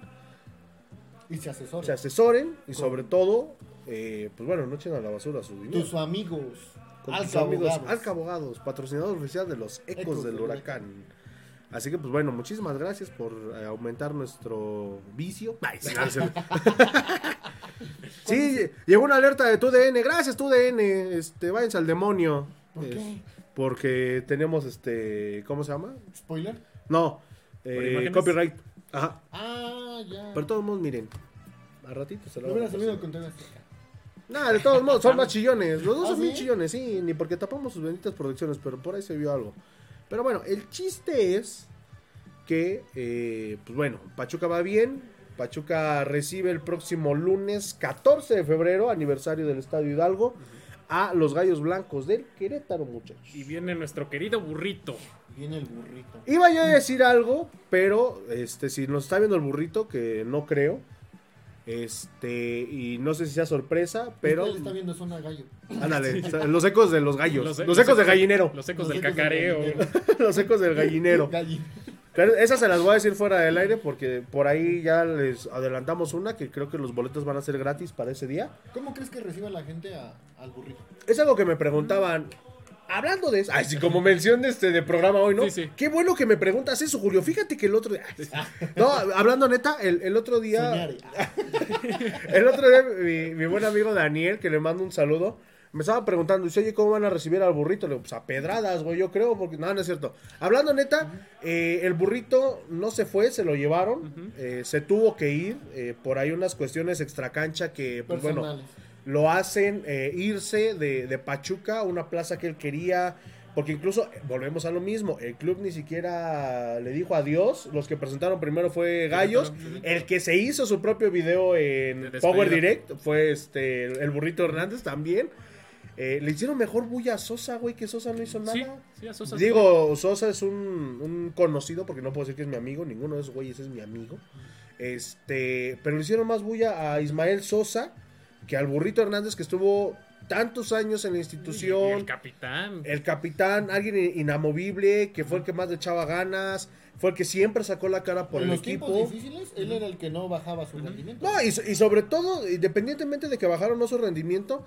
Y se asesora. se asesoren y sobre todo, eh, pues bueno, no echen a la basura su dinero. Tus amigos. Con tus amigos. Alca Abogados, patrocinador oficial de los Ecos, Ecos del del huracán. Así que, pues bueno, muchísimas gracias por eh, aumentar nuestro vicio. sí, llegó una alerta de TUDN. Gracias, TUDN. Este, váyanse al demonio. ¿Por qué? Es- porque tenemos este. ¿Cómo se llama? ¿Spoiler? No. ¿Por eh, copyright. Ajá. Ah, ya. Pero de todos modos, miren. A ratito se lo vamos a Azteca. Nah, de todos modos, son más chillones. Los dos ¿Ah, son bien sí? chillones, sí. Ni porque tapamos sus benditas producciones, pero por ahí se vio algo. Pero bueno, el chiste es que, eh, pues bueno, Pachuca va bien. Pachuca recibe el próximo lunes 14 de febrero, aniversario del Estadio Hidalgo, a los Gallos Blancos del Querétaro, muchachos. Y viene nuestro querido burrito. Viene el burrito. Iba yo a decir algo, pero este, si nos está viendo el burrito, que no creo, este, y no sé si sea sorpresa, pero Él está viendo zona gallo. ándale, los ecos de los gallos, los, e- ecos de gallinero, Los ecos Los del ecos del cacareo. los ecos del gallinero. Pero esas se las voy a decir fuera del aire porque por ahí ya les adelantamos una que creo que los boletos van a ser gratis para ese día. ¿Cómo crees que reciba la gente a- al burrito? Es algo que me preguntaban. Hablando de eso, ay, sí, como mención de este de programa hoy, ¿no? Sí, sí. Qué bueno que me preguntas eso, Julio. Fíjate que el otro día. No, hablando neta, el, el otro día. Soñare. El otro día, mi, mi buen amigo Daniel, que le mando un saludo, me estaba preguntando, dice, oye, ¿cómo van a recibir al burrito? Le digo, pues a pedradas, güey, yo creo, porque no, no es cierto. Hablando neta, eh, el burrito no se fue, se lo llevaron, eh, se tuvo que ir, eh, por ahí unas cuestiones extracancha que, pues bueno, lo hacen eh, irse de, de Pachuca, una plaza que él quería. Porque incluso, eh, volvemos a lo mismo, el club ni siquiera le dijo adiós. Los que presentaron primero fue Gallos. El que se hizo su propio video De en. Power Direct fue este el burrito Hernández también. Eh, le hicieron mejor bulla a Sosa, güey, que Sosa no hizo nada. Sí, sí, a Sosa. Digo, Sosa es un, un conocido, porque no puedo decir que es mi amigo, ninguno de esos güeyes es mi amigo. Este, pero le hicieron más bulla a Ismael Sosa que al burrito Hernández que estuvo tantos años en la Y institución. el capitán. El capitán, alguien inamovible, que fue el que más le echaba ganas, fue el que siempre sacó la cara por en el los equipo. tiempos difíciles, él era el que no bajaba su rendimiento. No, y, y sobre todo, independientemente de que bajaron o no su rendimiento,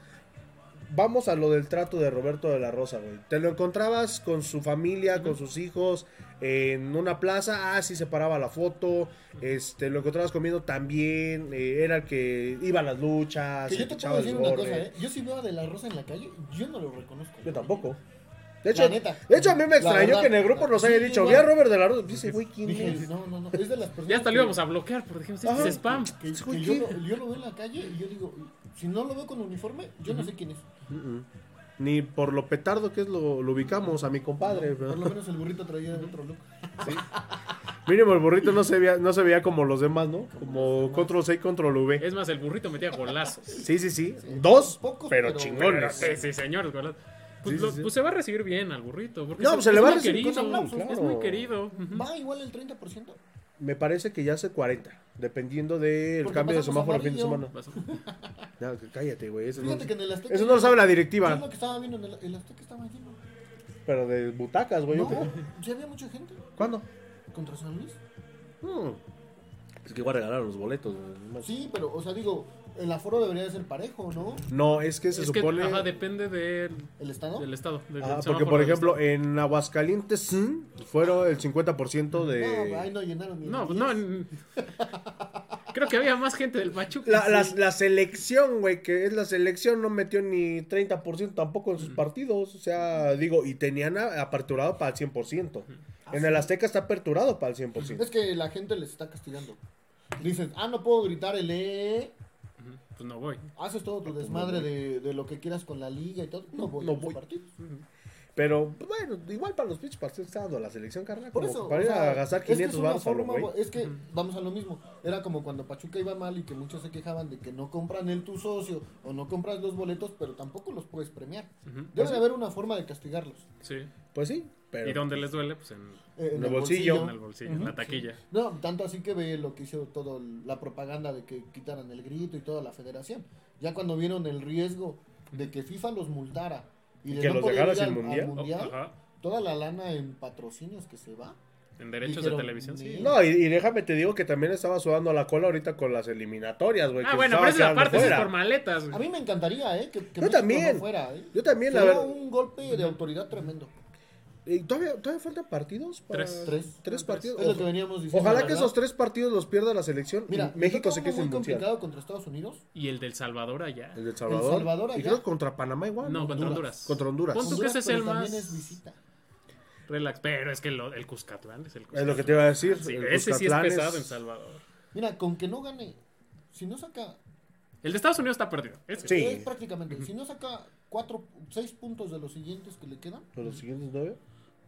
vamos a lo del trato de Roberto de la Rosa, güey. Te lo encontrabas con su familia, con sus hijos, en una plaza, ah, sí se paraba la foto, este, lo encontrabas comiendo también, eh, era el que iba a las luchas, que yo te echaba puedo decir el una cosa, ¿eh? Yo si veo a De La Rosa en la calle, yo no lo reconozco. Yo tampoco. De hecho, neta. de hecho, a mí me extrañó verdad. que en el grupo nos haya Sí, dicho, igual. vi a Robert de la Rosa, dice, güey, ¿quién Dije, es? no, no, no, es de las personas Ya hasta lo íbamos a bloquear porque dijimos, este es spam. que, que yo, yo lo veo en la calle y yo digo, si no lo veo con uniforme, yo no sé quién es. Ni por lo petardo que es lo, lo ubicamos a mi compadre. ¿verdad? Por lo menos el burrito traía otro look. Mínimo el burrito no se veía, no se veía como los demás, ¿no? Como control C y control V. Es más, el burrito metía golazos. Sí, sí, sí. Dos, Pocos, pero, pero- chingones. Sí, sí, señores, golazos. Pues, Sí, sí, sí. pues se va a recibir bien al burrito. Porque No, es- pues se le va a recibir querido, con aplausos, Es muy querido. Va igual el 30%. Me parece que ya hace 40, dependiendo del Porque cambio de semáforo el fin de semana. que cállate, güey. Eso, no, Fíjate que en el Azteca. eso no lo sabe la directiva. lo que estaba viendo en el, el Azteca estaba lleno. Pero de butacas, güey. No, ya había mucha gente. ¿Cuándo? ¿Contra San Luis? Hmm. Es que igual regalaron los boletos. güey. Sí, pero, o sea, digo, el aforo debería de ser parejo, ¿no? No, es que se es que, supone. ajá, depende del, ¿El Estado? del estado. del- Ah, porque, por ejemplo, estado. en Aguascalientes mm, fueron el 50% de. No, ahí no llenaron ni No, pues no. 10. en- Creo que había más gente del Pachuca. La, la, Sí. la selección, güey, que es la selección, no metió ni 30% tampoco en sus partidos. O sea, digo, y tenían a- aperturado para el 100%. En el Azteca está aperturado para el 100%. Es que la gente les está castigando. Dicen, ah, no puedo gritar el E. Pues no voy. Haces todo tu desmadre de, de lo que quieras con la liga y todo. No voy No a los voy. partidos. Pero, pues, bueno, igual para los pinches partidos está dando la selección, carnal. Por Como eso. para ir sea, a gastar es que es 500 una baros a lo. Es que vamos a lo mismo. Era como cuando Pachuca iba mal y que muchos se quejaban de que no compran el tu socio o no compras los boletos, pero tampoco los puedes premiar. Debe de haber una forma de castigarlos. Sí. Pues sí, pero. Y donde les duele, pues en, En el bolsillo. en el bolsillo, en la taquilla. No, tanto así que ve lo que hizo todo el- la propaganda de que quitaran el grito y toda la federación. Ya cuando vieron el riesgo de que FIFA los multara y, Y de que no los poder dejara ir sin al- mundial. al mundial, Oh, toda la lana en patrocinios que se va. En derechos Dijeron, de televisión, sí. "Ni- No, y, y déjame te digo que también estaba sudando la cola ahorita con las eliminatorias, güey. Ah, que bueno, pero esa parte es por maletas. güey. A mí me encantaría, ¿eh? Que, que Yo México también. no fuera, ¿eh? Yo también, la Sería verdad. un golpe de autoridad tremendo. ¿Y todavía, todavía faltan partidos? para- Tres. Tres. Tres partidos. Es lo que veníamos diciendo. Ojalá que esos tres partidos los pierda la selección. Mira, y México se quede sin complicado contra Estados Unidos. Y el del Salvador allá. El de El Salvador. Salvador y allá. creo contra Panamá igual. No, contra Honduras. Contra Honduras. Pon tú que ese es el más es visita. relax. Pero es que lo- el Cuscatlán es el Es lo que te iba a decir. Sí, el ese sí es Cuscatlán pesado en Salvador. Mira, con que no gane, si no saca, El de Estados Unidos está perdido. Ese. Sí. es prácticamente, si no saca cuatro, seis puntos de los siguientes que le quedan, ¿Con los siguientes nueve?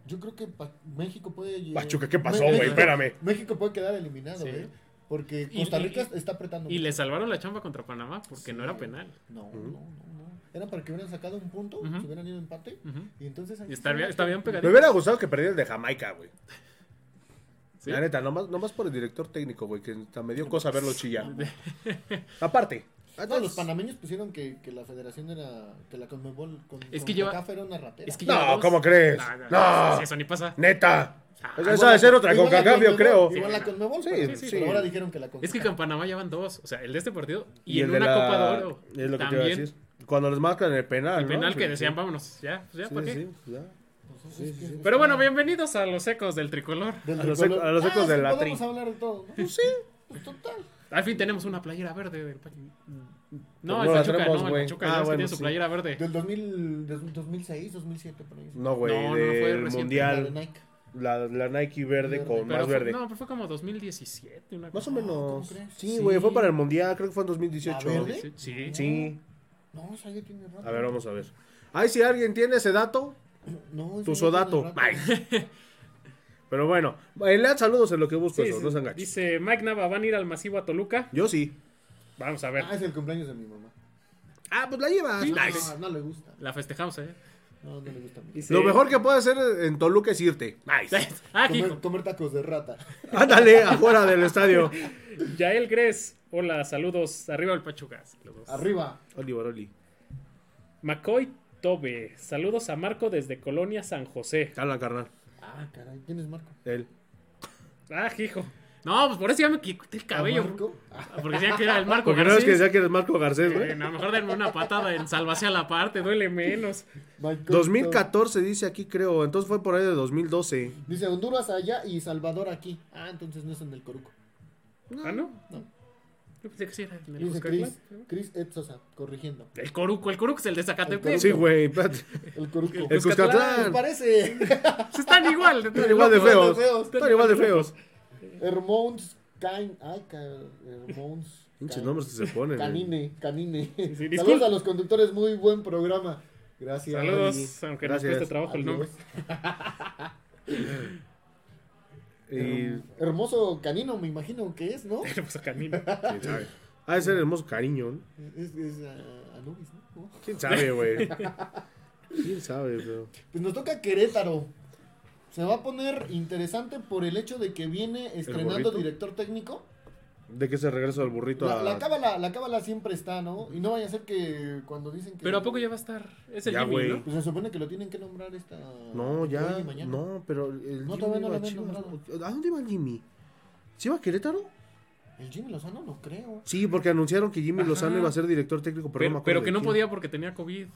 Yo creo que Pa- México puede Pachuca, ¿qué pasó, Me- güey? México- Espérame. México puede quedar eliminado, Sí. ¿eh? Porque Costa y- Rica está apretando. Y mucho. le salvaron la chamba contra Panamá porque no era penal. No, no, no, no. Era para que hubieran sacado un punto, Ujú. si hubieran ido empate. Y entonces Y está bien, está bien Me pegadito. hubiera gustado que perdiera el de Jamaica, güey. Sí. La neta, nomás, nomás por el director técnico, güey, que hasta me dio cosa verlo chillar. Aparte. No, los panameños pusieron que, que la federación era. que la Conmebol. Con, Es que lleva- CONCACAF era una ratera. Es que No, dos. ¿cómo crees? No, eso ni pasa. Neta. Ah, esa debe ser otra igual con la Cacambio, Conmebol- creo. Igual la Conmebol, Sí, sí. pero ahora dijeron que la Es que CONCACAF. con Panamá ya van dos. O sea, el de este partido y, Y en el de una la... Copa de Oro. Es lo que te iba a También. decir. Cuando les marcan el penal, El penal ¿no? que decían, sí. vámonos, ya, pues ya, Sí, ¿para qué? sí, ya. Pues Sí. Pero bueno, bienvenidos a los ecos del tricolor. Del A los tricolor. ecos- a los ecos Ah, de sí, la podemos tri. hablar de todo. ¿no? Pues sí. Pues total. Al fin tenemos una playera verde del Pa- No, no el Pachuca, no, el. Pachuca Ah, bueno, tiene su sí. playera verde. Del 2000, del 2006, 2007, por ahí. No, güey, No, no, no fue del reciente. La de mundial. Nike. La, la Nike verde Verde. con Pero más fue- verde. No, pero fue como 2017. Una Más o cosa. No, ¿cómo menos. Sí, Sí. güey, fue para el mundial, creo que fue en 2018. ¿La verde? Sí, Sí. Sí. No, esa ya tiene rato. A ver, vamos a ver. Ay, si alguien tiene ese dato, No, tu sodato. tiene rato. Ay. Pero bueno, lean saludos en lo que busco Sí, eso, sí. no se enganchen. Dice Mike Nava, ¿van a ir al masivo a Toluca? Yo sí. Vamos a ver. Ah, es el cumpleaños de mi mamá. Ah, pues la llevas. Sí. No, Nice. no le gusta. La festejamos, ¿eh? No, no le gusta. Dice- Lo mejor que puede hacer en Toluca es irte. Nice. ah, Comer, tacos de rata. Ándale, afuera del estadio. Yael Gres. Hola, saludos. Arriba el Pachuca. Saludos. Arriba. Oli, Baroli. McCoy Tobe. Saludos a Marco desde Colonia San José. Habla, carnal. Ah, caray. ¿Quién es Marco? Él. Ah, hijo. No, pues por eso ya me quité el cabello. Ah, Porque decían que era el Marco Porque no es que Garcés. decía que eres Marco Garcés, Eh, güey. a lo mejor denme una patada en salvación a la parte, duele menos. Michael 2014 dice aquí, creo. Entonces fue por ahí de 2012. Dice Honduras allá y Salvador aquí. Ah, entonces no es en el Coruco. ¿Ah, no? No. Yo pensé que sí era el Dice Cuscatlán. Chris, Chris Edsosa, corrigiendo. El Coruco, el Coruco es el de Zacatepec. El Sí, güey. espérate. El Coruco. El ¿Te Cuscatlán. parece? Están igual. Están igual de de feos. Están igual de feos. Hermons Cain. Ay, Hermons. Pinches nombres que se ponen. Canine, canine. sí, Saludos a los conductores, muy buen programa. Gracias. Saludos, aunque nos Gracias. cueste trabajo el nombre. Y. Hermoso canino, me imagino que es, ¿no? A Canino. ¿Quién sabe? Ha de ser hermoso cariño, ¿no? Es, es Anubis, ¿no? ¿Quién sabe, güey? ¿Quién sabe, bro? Pues nos toca Querétaro. Se va a poner interesante por el hecho de que viene estrenando director técnico. ¿De qué se regresa el burrito La, a.? la cábala, la cábala siempre está, ¿no? Y no vaya a ser que cuando dicen que. Pero ¿a poco ya va a estar? Es el Ya, Jimmy, güey. ¿no? Pues se supone que lo tienen que nombrar esta. No, ya. No, pero. El No, Jimmy todavía no lo habían nombrado. ¿no? ¿A dónde iba el Jimmy? ¿Sí iba a Querétaro? El Jimmy Lozano no creo. Sí, porque anunciaron que Jimmy Ajá. Lozano iba a ser director técnico, pero, no me Pero, acuerdo pero que no quién. podía porque tenía COVID.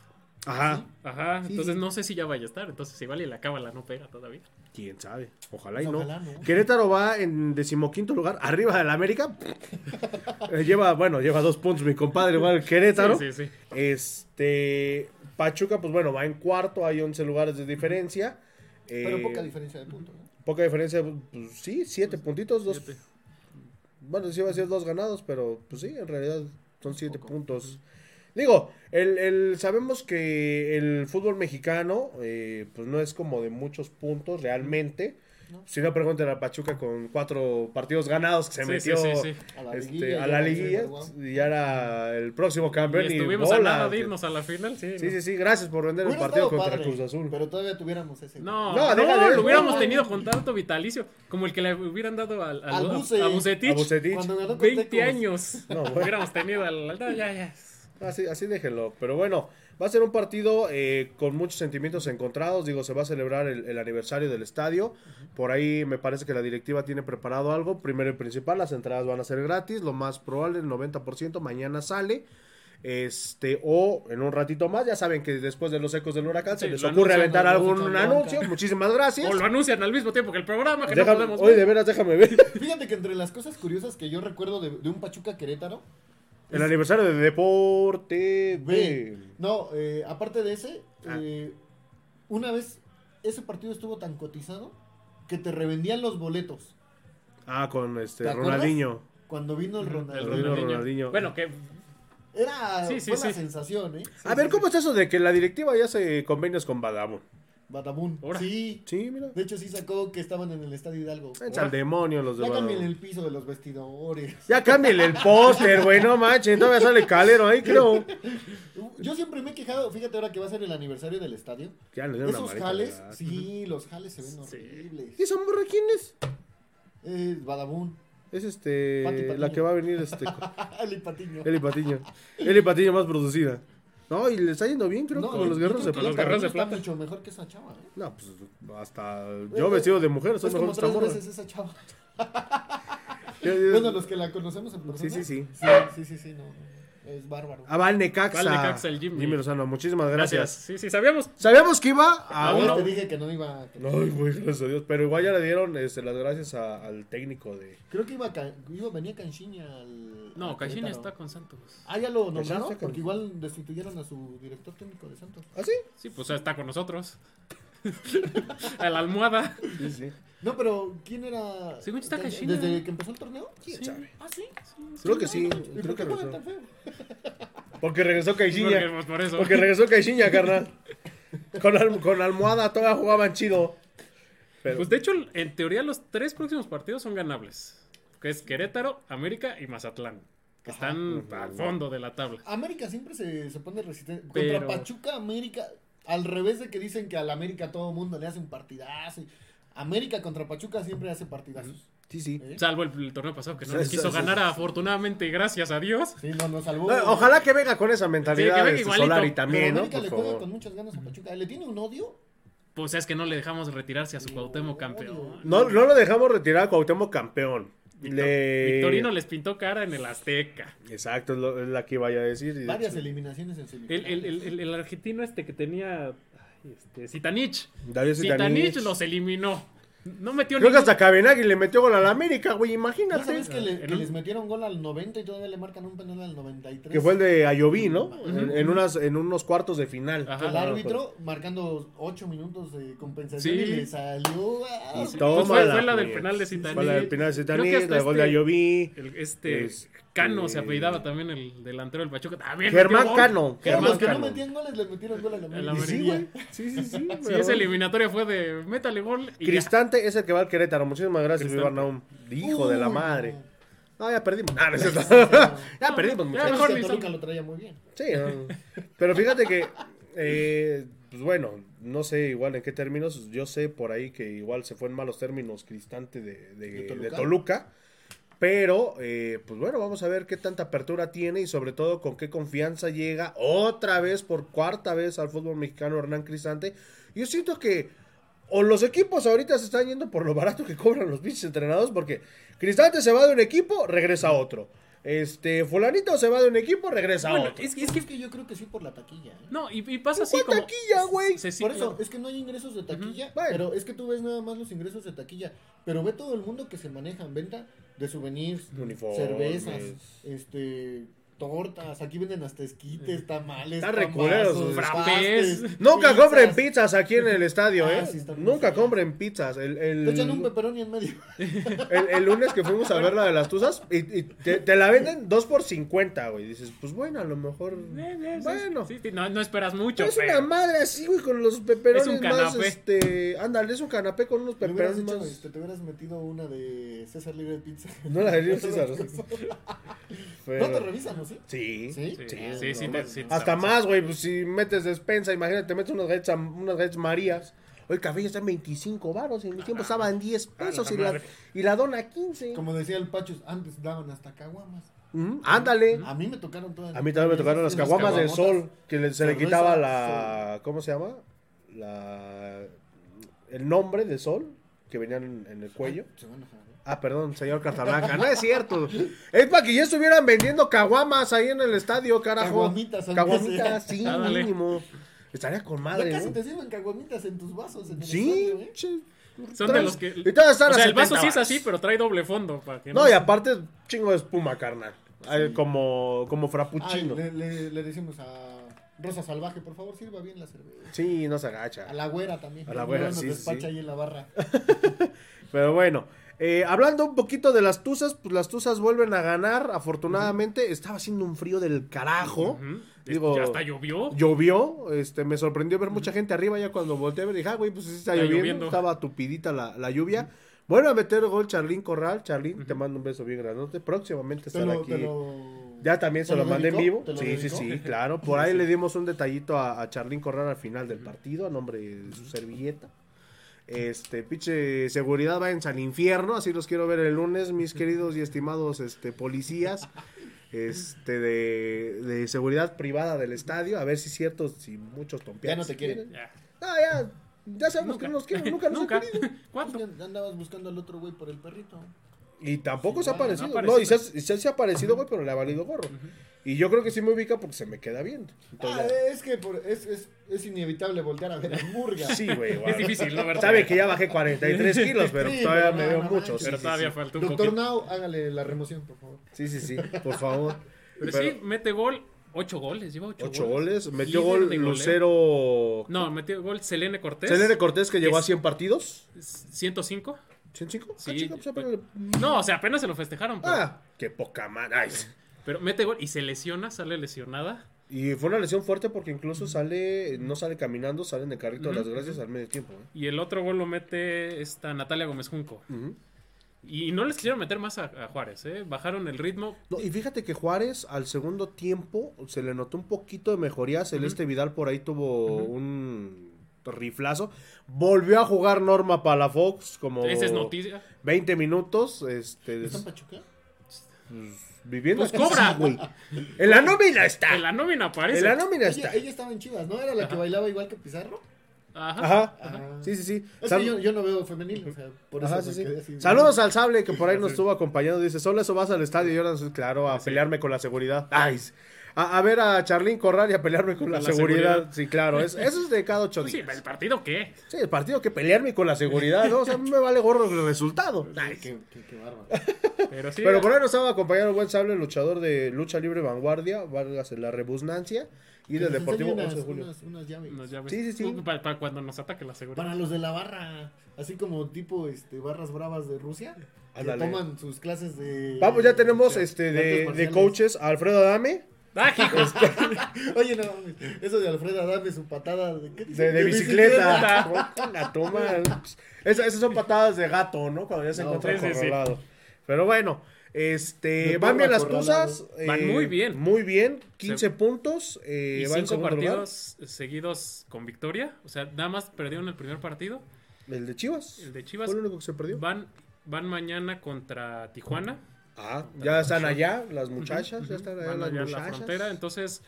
Ajá. Ajá, Sí, entonces sí. no sé si ya vaya a estar. Entonces si vale la cábala no pega todavía. Quién sabe. Ojalá y no. ojalá no. Querétaro va en decimoquinto lugar, arriba del América. Eh, lleva, bueno, lleva dos puntos mi compadre, igual Querétaro. Sí, sí, sí. Este. Pachuca, pues bueno, va en cuarto, hay 11 lugares de diferencia. Pero Eh, poca diferencia de puntos. ¿no? Poca diferencia, pues sí, siete puntitos, dos. Siete. Bueno, sí iba a ser dos ganados, pero pues sí, en realidad son siete puntos. Digo, el, el- sabemos que el fútbol mexicano, eh, pues no es como de muchos puntos realmente. No. Si no, pregunten a Pachuca con cuatro partidos ganados que se Sí, metió sí, sí, sí. A la este, liguilla. a la liguilla y ya era el próximo campeón. Y y estuvimos a bola, nada de irnos a la final, sí. Sí, ¿no? sí, sí, gracias por vender el partido contra padre, Cruz Azul. Pero todavía tuviéramos ese. No, No, no, lo hubiéramos no, tenido no. contrato vitalicio, como el que le hubieran dado al, Bucetich. A Bucetich. Cuando ganó con 20 Tecos. años. No, bueno. hubiéramos tenido al, al- ya, ya. Así, así déjenlo. Pero bueno, va a ser un partido eh, con muchos sentimientos encontrados. Digo, se va a celebrar el, el aniversario del estadio. Por ahí me parece que la directiva tiene preparado algo. Primero y principal, las entradas van a ser gratis. Lo más probable, el 90%, mañana sale. Este, o en un ratito más, ya saben que después de los ecos del huracán se les ocurre aventar algún anuncio. Muchísimas gracias. O lo anuncian al mismo tiempo que el programa, que Déjame- no podemos oye, ver. de veras, déjame ver. Fíjate que entre las cosas curiosas que yo recuerdo de, de un Pachuca Querétaro. El aniversario de Deporte B. no, eh, aparte de ese, Ah. eh, una vez ese partido estuvo tan cotizado que te revendían los boletos. Ah, con este. Ronaldinho. Cuando vino el. Ronaldinho. Ronaldinho. Bueno, que Era Sí, sí, fue la sí. sensación, ¿eh? A ver, ¿cómo es eso de que la directiva ya se convenios con Badabun? Badabun. Ahora. Sí. Sí, mira. De hecho, sí sacó que estaban en el Estadio Hidalgo. Echa al demonio los de Ya cambien Badabun. el piso de los vestidores. Ya cámbienle el póster, güey, no manches. Todavía sale calero ahí, creo. Yo siempre me he quejado, fíjate ahora que va a ser el aniversario del estadio. Ya le dieron una Esos jales, ¿verdad? sí, los jales se ven Sí. horribles. ¿Y esa morra quién es? Es Badabun. Es este. Pati Patiño. La que va a venir, este. El Patiño. Eli Patiño. Eli Patiño más producida. No, y le está yendo bien, creo, No, con los guerreros de plata. Los guerreros de plata. mucho mejor que esa chava, ¿eh? No, pues hasta yo vestido de mujer, soy Es mejor como que esta veces esa chava. Bueno, los que la conocemos en persona. Sí, sí, sí. Sí, sí, sí, sí, no. No. Es bárbaro. Ah, va al Necaxa. Va al Necaxa, el Jimmy. Lozano, muchísimas gracias. gracias. Sí, sí, sabíamos. Sabíamos que iba a A uno. te dije que no iba. que- güey, gracias a Dios. Pero igual ya le dieron este, las gracias a- al técnico de. Creo que iba, Ca- iba venía Canchiña al. No, a Querétaro. está con Santos. Ah, ya lo nombraron porque igual destituyeron a su director técnico de Santos. ¿Ah, sí? Sí, pues está con nosotros. A la almohada. Sí, sí. No, pero ¿quién era? Según está Can- Caixinha. ¿Desde que empezó el torneo? ¿Quién Sí. sabe? Ah, sí. Creo que sí. ¿Y Creo por que qué juegan regresó. tan feo? Porque regresó Porque, Caixinha. pues, por eso. Porque regresó Caixinha, carnal. Con, al- con almohada todavía jugaban chido. Pero, Pues de hecho, en teoría, los tres próximos partidos son ganables. Que es Querétaro, América y Mazatlán. Que están al fondo de la tabla. América siempre se, se pone resistente. Pero- Contra Pachuca, América, al revés de que dicen que al América todo el mundo le hace un partidazo. América contra Pachuca siempre hace partidazos. sí, sí. ¿eh? Salvo el, el torneo pasado, que no Sí, les quiso sí, ganar sí. afortunadamente gracias a Dios. Sí, no, nos salvó. No, ojalá que venga con esa Sí, mentalidad que venga este, igualito. Solari Pero también, ¿no? América Por le juega favor. con muchas ganas a Pachuca. ¿Le tiene un odio? Pues es que no le dejamos retirarse a su Cuauhtémoc campeón. No, no lo dejamos retirar a Cuauhtémoc campeón. Victor- Le- Victorino les pintó cara en el Azteca. Exacto, es, lo- es la que iba a decir. de Varias hecho, eliminaciones en El, semifinales. el, el, el- el argentino este que tenía. ay, Este, Zitanich. Zitanich Zitanich. los eliminó. No metió Creo que ningún- hasta Cabenagui le metió gol a la América, güey, ¿Ya imagínate. sabes que, le- que les metieron gol al 90 y todavía le marcan un penal al 93? Que fue el de Ayoví, ¿no? en, en unas, en unos cuartos de final. Ajá. Que el árbitro marcando 8 minutos de compensación Sí. y le salió. ah, Y Pues Tómala, fue, fue la del penal de Zitanich. Fue la del penal de que hasta la del gol de este- Ayoví. El- este Este- Cano se apellidaba también el delantero del Pachuca. También Germán metió gol. Cano. Germán los que Cano. no metían goles les metieron gol a la la América. Y sí, güey. Sí, sí, sí. Sí, esa eliminatoria fue de métale gol y ya. Cristante es el que va al Querétaro. Muchísimas gracias, Naum. Hijo de la Uy, madre. no. Ya perdimos. Ah, no es cierto. No. ya perdimos, Ya muchachos. mejor Toluca lo traía muy bien. Sí, no. pero fíjate que, eh, pues bueno, no sé igual en qué términos. Yo sé por ahí que igual se fue en malos términos Cristante de, de- ¿De de Toluca? Pero, eh, pues bueno, vamos a ver qué tanta apertura tiene y sobre todo con qué confianza llega otra vez, por cuarta vez al fútbol mexicano Hernán Cristante. Yo siento que o los equipos ahorita se están yendo por lo barato que cobran los pinches entrenados porque Cristante se va de un equipo, regresa a otro. Este, fulanito se va de un equipo, regresa a Bueno, otro. es, Es es que, que. yo creo que sí por la taquilla. ¿eh? No, y, y pasa así ¿Cuál como. taquilla, güey? Por eso, es que no hay ingresos de taquilla, pero es que tú ves nada más los ingresos de taquilla, pero ve todo el mundo que se maneja en venta de souvenirs, Uniformes. cervezas, este, tortas, aquí venden hasta esquites, tamales, Están re culeros, pambazos, frappés. pastes, Nunca pizzas. compren pizzas aquí en el estadio, Ah, ¿eh? sí, Nunca feas. compren pizzas. El, el- Te echan un pepperoni en medio. el- el lunes que fuimos a ver la de las tuzas y, y te, te la venden 2 por 50, güey. Dices, pues bueno, a lo mejor. Eh, eh, Bueno. sí, sí, no, no esperas mucho. Pero es pero- una madre así, güey, con los peperones Es un más, canapé. este... Ándale, es un canapé con unos peperones hecho, más... este, te hubieras metido una de César Libre Pizza. No la de Caesar. No te revisan, ¿no? ¿Sí? Sí, ¿Sí? Sí, sí, sí, sí, no, te- sí te Hasta más, güey, pues si metes despensa, imagínate, te metes unas galletas, unas galletas Marías. Hoy el café ya está en 25 varos, en mi tiempo estaba en 10 pesos la y la, madre. y la dona 15. Como decía el Pachos, antes daban hasta caguamas. Ándale. A mí me tocaron todas. A mí también me tocaron las caguamas del sol, que le- se le Cerveza, quitaba la... ¿Cómo se llama? La... El nombre de sol, que venían en, en el cuello. Se van. Ah, perdón, señor Cartablanca. No es cierto. Es para que ya estuvieran vendiendo caguamas ahí en el estadio, carajo. Caguamitas, Caguamitas, sí, mínimo. Estaría con Ya madre, casi ¿no? te sirven caguamitas en tus vasos. En el Sí, estadio, ¿eh? Son de los que. Y O sea, el 70 vaso sí es así, pero trae doble fondo. Para que No, y aparte, chingo de espuma, carnal. Como, como Ay, frappuccino. le, le- le decimos a Rosa Salvaje, por favor, sirva bien la cerveza. Sí, no se agacha. A la güera también. A la güera, nos sí, sí, despacha sí. ahí en la barra. Pero bueno, eh, hablando un poquito de las tuzas, pues las tuzas vuelven a ganar. Afortunadamente, estaba haciendo un frío del carajo. Digo, ya hasta llovió. Llovió, este, me sorprendió ver mucha gente arriba ya cuando volteé a ver, dije, ah, güey, pues sí está, Está lloviendo, lloviendo. estaba tupidita la, la lluvia. Bueno, a meter gol Charlín Corral, Charlín, te mando un beso bien granote, próximamente Te estará lo, aquí. te lo- Ya también se ¿te lo, mandé en vivo. ¿Te lo Sí, sí, sí, claro. Por ahí le dimos un detallito a, a Charlín Corral al final del partido, a nombre de su servilleta. Este, pinche seguridad, váyanse al infierno, así los quiero ver el lunes, mis queridos y estimados este, policías este, de, de seguridad privada del estadio, a ver si es cierto, si muchos tompeados. Ya no te quieren. Ya. Ah, ya, ya sabemos que no nos quieren, nunca nos han Nunca. querido. ¿Cuánto? Pues ya andabas buscando al otro güey por el perrito. Y tampoco Sí, se ha no, aparecido. No, y se, ha- y se, se ha aparecido, güey, pero le ha valido gorro. Y yo creo que sí me ubica porque se me queda viendo. Entonces, Ah, es que por- es, es, es inevitable voltear a ver a Murga. Sí, güey. Es difícil, ¿no? ¿Verdad? Sabe que ya bajé 43 kilos, pero Sí, todavía pero me veo no mucho. Sí, Pero sí, todavía sí. falta un Doctor poquito. Now, hágale la remoción, por favor. Sí, sí, sí, por favor. Pero, Pero- sí, mete gol. Ocho goles, lleva ocho, Ocho goles. Metió gol. Lucero. No, metió gol Selene Cortés. Selene Cortés, que llegó a Es- 100 partidos. 105. ¿105? Ah, Sí, chica, pues, pero- apenas- No, o sea, apenas se lo festejaron. Pero, Ah, qué poca madre. Pero mete gol y se lesiona, sale lesionada. Y fue una lesión fuerte porque incluso sale, no sale caminando, sale en el carrito de las gracias al medio tiempo. ¿eh? Y el otro gol lo mete esta Natalia Gómez Junco. Y no les quisieron meter más a, a Juárez, ¿eh? Bajaron el ritmo. No, y fíjate que Juárez al segundo tiempo se le notó un poquito de mejoría. Celeste Vidal por ahí tuvo un riflazo. Volvió a jugar Norma Palafox como Esa es noticia. 20 minutos. Este, ¿Está des- en Pachuca? Viviendo Pues cobra. sí, güey. En la nómina está. En la nómina aparece. En la nómina Ella, está. ella estaba en Chivas, ¿no? ¿Era la que Ajá. bailaba igual que Pizarro? Ajá. Ajá. Ajá. Sí, sí, sí. Es Sal- que yo, yo no veo femenil, o sea, por eso Ajá, sí, sí. así. Saludos al Sable que por ahí nos estuvo acompañando. Dice, solo eso vas al estadio y ahora, claro, a pelearme con la seguridad. Ay, a, a ver a Charlín Corral y a pelearme con, la, la seguridad. seguridad. Sí, claro, es- eso es de cada ocho Pues sí, días. ¿el partido qué? Sí, el partido que pelearme con la seguridad, ¿no? O sea, a mí me vale gorro el resultado. Ay, qué, qué, qué bárbaro. Pero sí. Pero por ahí nos estaba acompañando el buen Sable, luchador de lucha libre vanguardia, válgase la rebusnancia, y del Deportivo enseñe 11 de unas, julio. unas, unas llaves. Unas llaves. Sí, sí, sí. Para, para cuando nos ataque la seguridad. Para los de la barra, así como tipo este barras bravas de Rusia, que toman sus clases de Vamos, ya tenemos o sea, este de, de coaches a Alfredo Adame. Oye, no eso de Alfredo Adame, su patada de, ¿qué de, de bicicleta. La toma. Esas, esas son patadas de gato, ¿no? Cuando ya se No, encuentra sí, sí. Pero bueno, este, van bien las tuzas. Van eh, muy bien. Muy bien, 15 puntos. eh, y cinco segundo lugar. partidos seguidos con victoria. O sea, nada más perdieron el primer partido. El de Chivas. El de Chivas. Fue el único que se perdió. Van, van mañana contra Tijuana. Ah, ya están allá las muchachas, ya están allá Van las allá en la muchachas. frontera. Entonces,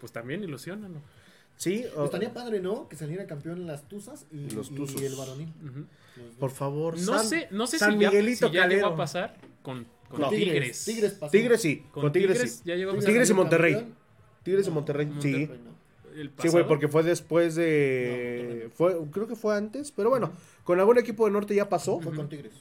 pues también ilusionan. ¿no? Sí, o- Estaría padre, ¿no? Que saliera campeón en las tuzas y, Los y tuzos. el varonil. Los por favor. No San- sé, no sé San si, ya, Miguelito si ya llegó a pasar con, con No. Tigres. Tigres pasó. Tigres sí, Con, con, Tigres, Tigres, sí. ya llegó a Tigres pasar. Tigres y Monterrey. campeón. Tigres y No, Monterrey, sí. Monterrey no. Sí, güey, porque fue después de. No. fue, creo que fue antes, pero bueno, con algún equipo de norte ya pasó. Fue con Tigres.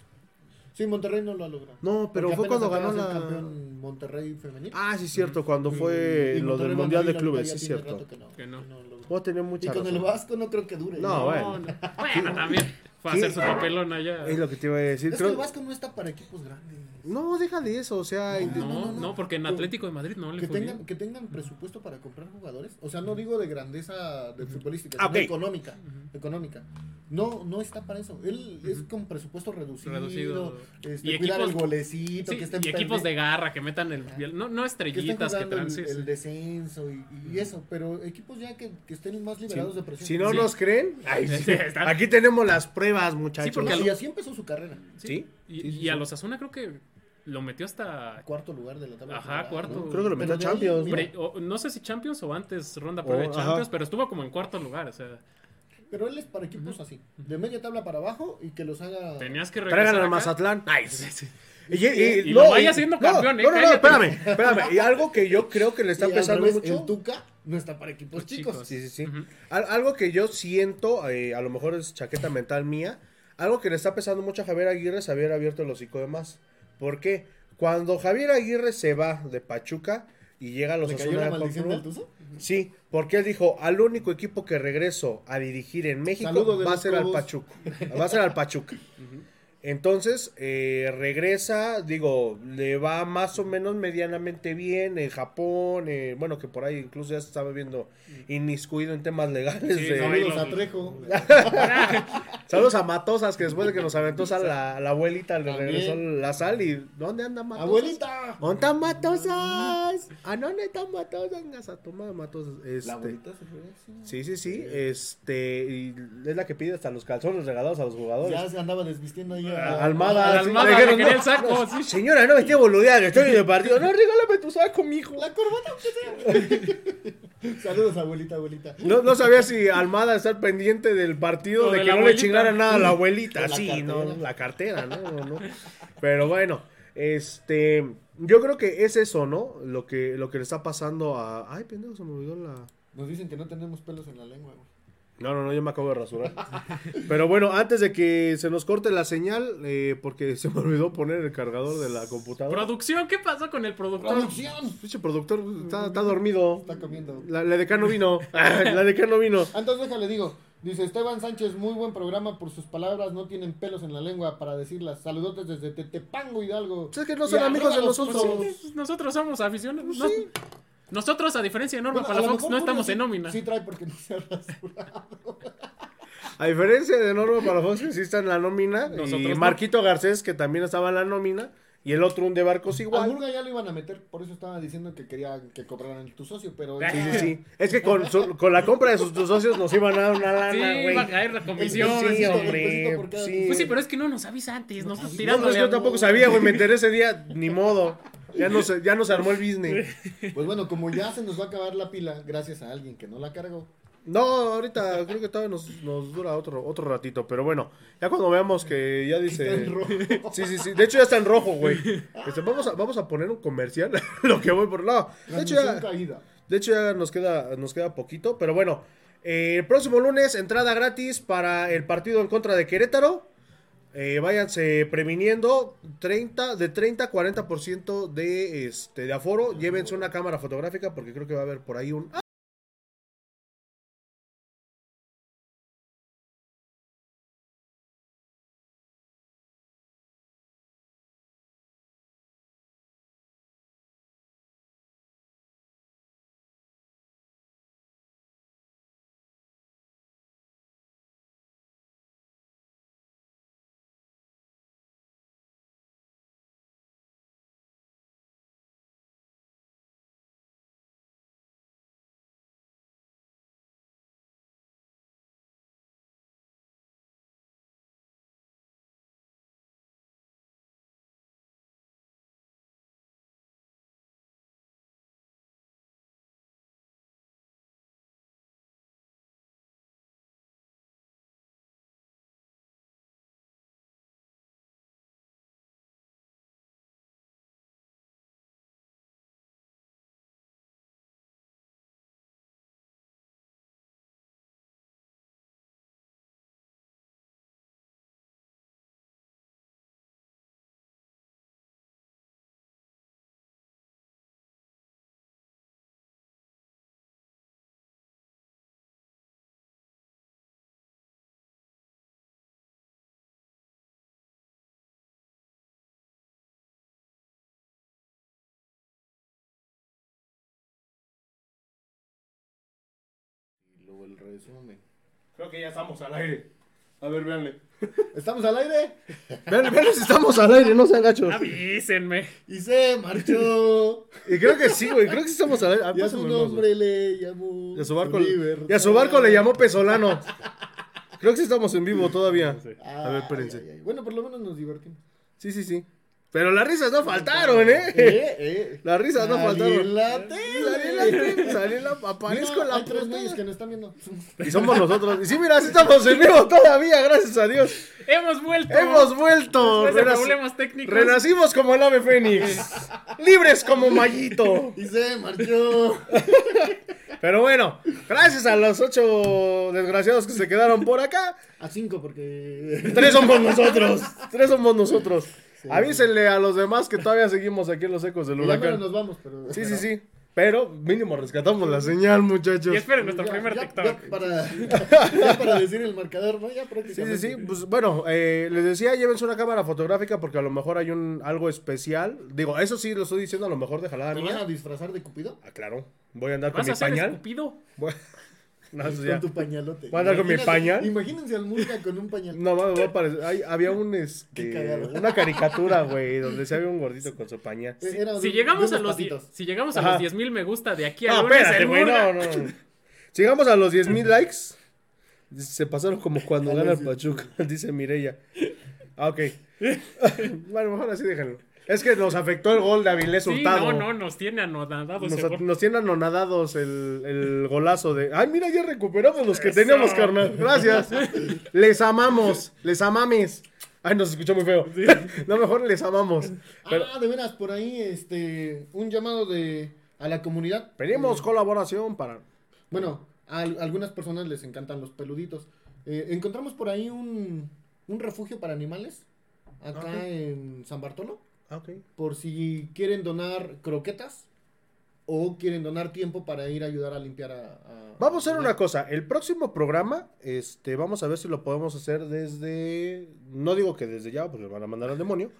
Sí, Monterrey no lo ha logrado. No, pero Porque fue cuando ganó la. campeón Monterrey femenil. Ah, sí, cierto, cuando fue Y lo del Mundial de Clubes, sí, cierto. que no, Que no. logró. Puedo tener Y mucha con el. Vasco no creo que dure. No, bueno. No, no. Bueno, también. Fue a hacer su papelón allá. Es lo que te iba a decir. Es que creo- el Vasco no está para equipos grandes. No, deja de eso, o sea. No, No, no, no, no. porque en Atlético de Madrid no le Que fue tengan, bien. que tengan presupuesto para comprar jugadores. O sea, no digo de grandeza de futbolística, Ah, sino económica. Económica. No, no está para eso. Él es con presupuesto reducido. Reducido. Este, Y cuidar equipos- el golecito. Sí, que estén y equipos de garra que metan el. No, no que estén estrellitas que, traen. el, sí, el sí. descenso y, y eso. Pero equipos ya que, que estén más liberados de presión. Si no Sí. nos creen, ay, sí. Sí, aquí tenemos las pruebas, muchachos. porque No, y así empezó su carrera. Sí. Y, Sí, sí, y sí. a los Asuna creo que lo metió hasta. Cuarto lugar de la tabla. Ajá, general, cuarto. ¿no? Creo que lo metió Pero a ahí, Champions, mira, pre- o- no sé si Champions o antes ronda previa de ajá. Champions, pero estuvo como en cuarto lugar. O sea, pero él es para equipos así, de media tabla para abajo y que los haga... Tenías que Traigan regresar al acá. Mazatlán. Ay, sí, sí. Y, Y lo vaya haciendo campeón, eh, No, no, no, espérame, espérame. Y algo que yo creo que le está Y al pesando revés, mucho. El Tuca no está para equipos chicos. chicos. Sí, sí, sí. Al- algo que yo siento, eh, a lo mejor es chaqueta mental mía, algo que le está pesando mucho a Javier Aguirre es haber abierto el hocico de más. ¿Por qué? Cuando Javier Aguirre se va de Pachuca y llega a los ¿Le cayó Osasuna la de maldición Juan del Cruz, Tuzo? Sí, porque él dijo, al único equipo que regreso a dirigir en México Saludos va a ser al. Pachuca. Va a ser al Pachuca. Entonces, eh, regresa, digo, le va más o menos medianamente bien en Japón, eh, bueno, que por ahí incluso ya se estaba viendo inmiscuido en temas legales. Sí, de- Saludos a Trejo. Saludos a Matosas, que después de que nos aventó sal, la, la abuelita le También. regresó la sal y ¿dónde anda Matosas? ¡Abuelita! ¿Dónde están Matosas? ¿A dónde están Matosas? Vengas a tomar Matosas. La Este, abuelita se fue. sí. sí, sí, sí, este, y es la que pide hasta los calzones regalados a los jugadores. Ya se andaba desvistiendo ahí. A- Almada, A la sí, Almada le le dijeron, quería no, el saco, no, sí. Señora, no me esté boludeando, estoy en el partido. No, regálame tu saco, mijo. La corbata, aunque sea. Saludos, abuelita, abuelita. No, no sabía si Almada estar pendiente del partido, de, de que no le chingara nada a la abuelita. La sí, cartera. no, la cartera, no, no, no. Pero bueno, este, yo creo que es eso, ¿no? Lo que, lo que le está pasando a... Ay, pendejo, se me olvidó la... Nos dicen que no tenemos pelos en la lengua, güey. No, no, no, yo me acabo de rasurar. Pero bueno, antes de que se nos corte la señal, eh, porque se me olvidó poner el cargador de la computadora. Producción, ¿qué pasó con el productor? ¡Producción! Pinche productor está, está dormido. Está comiendo. La, la decano vino. la decano vino. Antes déjale, digo. Dice Esteban Sánchez, muy buen programa por sus palabras, no tienen pelos en la lengua para decirlas. Saludotes desde Tetepango, Hidalgo. Es que no Y son amigos de nosotros. Pues sí, nosotros somos aficionados. Pues No- sí. Nosotros, a diferencia de Norma Bueno, a Palafox, no estamos sí- en nómina. Sí trae porque no se ha rasurado. A diferencia de Norma Palafox, que sí está en la nómina. y Nosotros no. Marquito Garcés, que también estaba en la nómina. Y el otro, un de barcos A igual. Murga ya lo iban a meter, por eso estaba diciendo que quería que cobraran tu socio, pero... Sí, sí, sí. Es que con, su- con la compra de sus, sus socios nos iban a dar una lana, Sí, güey. va a caer la comisión. Sí, el hombre. cada Sí. Pues sí, pero es que no nos avisa antes, nos estás No, tirando. pues yo tampoco sabía, güey. Me enteré ese día, ni modo. Ya no se, ya no se armó el business. Pues bueno, como ya se nos va a acabar la pila, gracias a alguien que no la cargó. No, ahorita creo que todavía nos, nos dura otro, otro ratito, pero bueno, ya cuando veamos que ya dice... Está en rojo. Sí, sí, sí, de hecho ya está en rojo, güey. Este, vamos, a, vamos a poner un comercial, lo que voy por... No, de hecho ya, caída. de hecho ya nos queda, nos queda poquito, pero bueno, eh, el próximo lunes entrada gratis para el partido en contra de Querétaro. Eh, váyanse previniendo 30, de 30 a 40% de, este, de aforo. Llévense una cámara fotográfica porque creo que va a haber por ahí un... luego el resumen. Creo que ya estamos al aire. A ver, véanle. ¿Estamos al aire? Vean, vean si estamos al aire, no sean gachos. Avísenme. Y se marchó. Y creo que sí, güey, creo que sí estamos al aire. Ah, Y a su nombre le llamó. Y a su barco, libertad. y a su barco le llamó Pesolano. Creo que sí estamos en vivo todavía. Ay, A ver, espérense. ay, ay. Bueno, por lo menos nos divertimos. Sí, sí, sí. Pero las risas no faltaron, ¿eh? Eh, eh. Las risas no Salí faltaron. en la Salí en tele. la tele, salí en la- aparezco Mira, en la hay tres güeyes que nos están viendo. Y somos nosotros. Y sí, mira, sí estamos en vivo todavía, gracias a Dios. ¡Hemos vuelto! Hemos vuelto. Después de Renac- problemas técnicos. Renacimos como el ave fénix. Libres como Mayito. Y se marchó. Pero bueno, gracias a los ocho desgraciados que se quedaron por acá. A cinco porque... Tres somos nosotros. Tres somos nosotros. Avísenle a los demás que todavía seguimos aquí en los ecos del Ya huracán. nos vamos, pero... Sí, sí, sí. Pero mínimo rescatamos la señal, muchachos. Y esperen nuestro Ya- primer ya- TikTok. Ya para, ya para decir el marcador, ¿no? Ya Sí, sí, prácticamente. sí. Pues bueno, eh, les decía, llévense una cámara fotográfica porque a lo mejor hay un algo especial. Digo, eso sí lo estoy diciendo a lo mejor de jalada ¿Te van a disfrazar de Cupido? Ah, claro. Voy a andar con ¿Vas mi a ser pañal. escupido? Voy- No, eso ya. Con tu pañalote. Voy a andar con mi pañal. Imagínense al Murga con un pañal. No, mames, va a parecer- hay- había un, este, una caricatura, güey, donde se había un gordito con su pañal. De- Si llegamos a los, die- patitos. si llegamos a Ajá. los 10.000 me gusta de aquí a No, lunes, espérate, el güey, no, no. Si llegamos a los 10.000 likes, se pasaron como cuando gana el Pachuca, dice Mireya. Ah, ok. bueno, mejor así déjenlo. Es que nos afectó el gol de Avilés Sí, Hurtado. no, no, nos tiene anodadados Nos, nos tienen anonadados el, el golazo de. Ay, mira, ya recuperamos los que Eso. teníamos, carnal. Gracias. les amamos. Les amames. Ay, nos escuchó muy feo. no, mejor les amamos. Pero Ah, de veras, por ahí, este, un llamado de a la comunidad. pedimos colaboración para. Bueno, a al- algunas personas les encantan los peluditos. Eh, encontramos por ahí un, un refugio para animales acá en San Bartolo. Por si quieren donar croquetas o quieren donar tiempo para ir a ayudar a limpiar a... a- Vamos a hacer una cosa. El próximo programa, este, vamos a ver si lo podemos hacer desde. No digo que desde ya, porque van a mandar al demonio.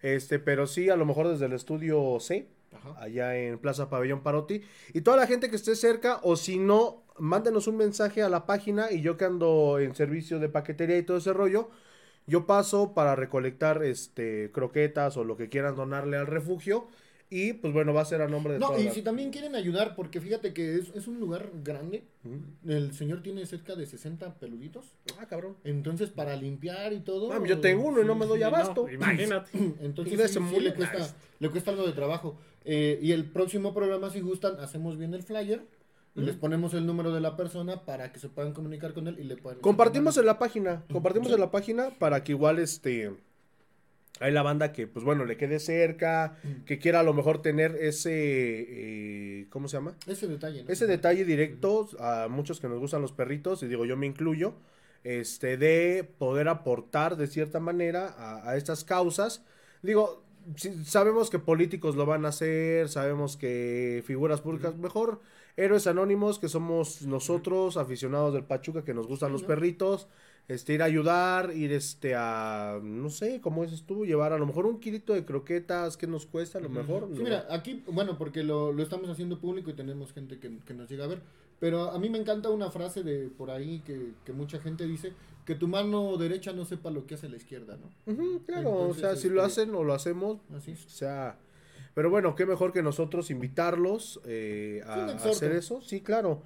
Este, pero sí, a lo mejor desde el estudio C, Ajá. allá en Plaza Pabellón Parotti. Y toda la gente que esté cerca, o si no, mándenos un mensaje a la página. Y yo que ando en servicio de paquetería y todo ese rollo, yo paso para recolectar este croquetas o lo que quieran donarle al refugio. Y pues bueno, va a ser a nombre de No, todas y las- si también quieren ayudar, porque fíjate que es, es un lugar grande. El señor tiene cerca de 60 peluditos. Ah, cabrón. Entonces, para limpiar y todo. Mami, yo tengo uno y no me doy Sí, no, abasto. imagínate. Entonces, sí, murió. le, cuesta, le cuesta algo de trabajo. Eh, y el próximo programa, si gustan, hacemos bien el flyer. Y les ponemos el número de la persona para que se puedan comunicar con él y le puedan. Compartimos en la página, compartimos en la página para que igual este hay la banda que pues bueno le quede cerca, que quiera a lo mejor tener ese eh, ¿cómo se llama? Ese detalle. ¿no? Ese detalle directo a muchos que nos gustan los perritos y digo yo me incluyo este de poder aportar de cierta manera a, a estas causas. Digo, si- sabemos que políticos lo van a hacer, sabemos que figuras públicas, mejor héroes anónimos que somos nosotros, aficionados del Pachuca, que nos gustan los ¿no? perritos, este, ir a ayudar, ir este a, no sé, como dices tú, llevar a lo mejor un kilito de croquetas, que nos cuesta? A lo mejor. Sí, no. mira, aquí, bueno, porque lo, lo estamos haciendo público y tenemos gente que, que nos llega a ver. Pero a mí me encanta una frase de por ahí que, que mucha gente dice: que tu mano derecha no sepa lo que hace la izquierda, ¿no? Claro, Entonces, o sea, si lo este, hacen o lo hacemos, Así es. o sea, pero bueno, qué mejor que nosotros invitarlos eh, a, hacer eso, sí, claro.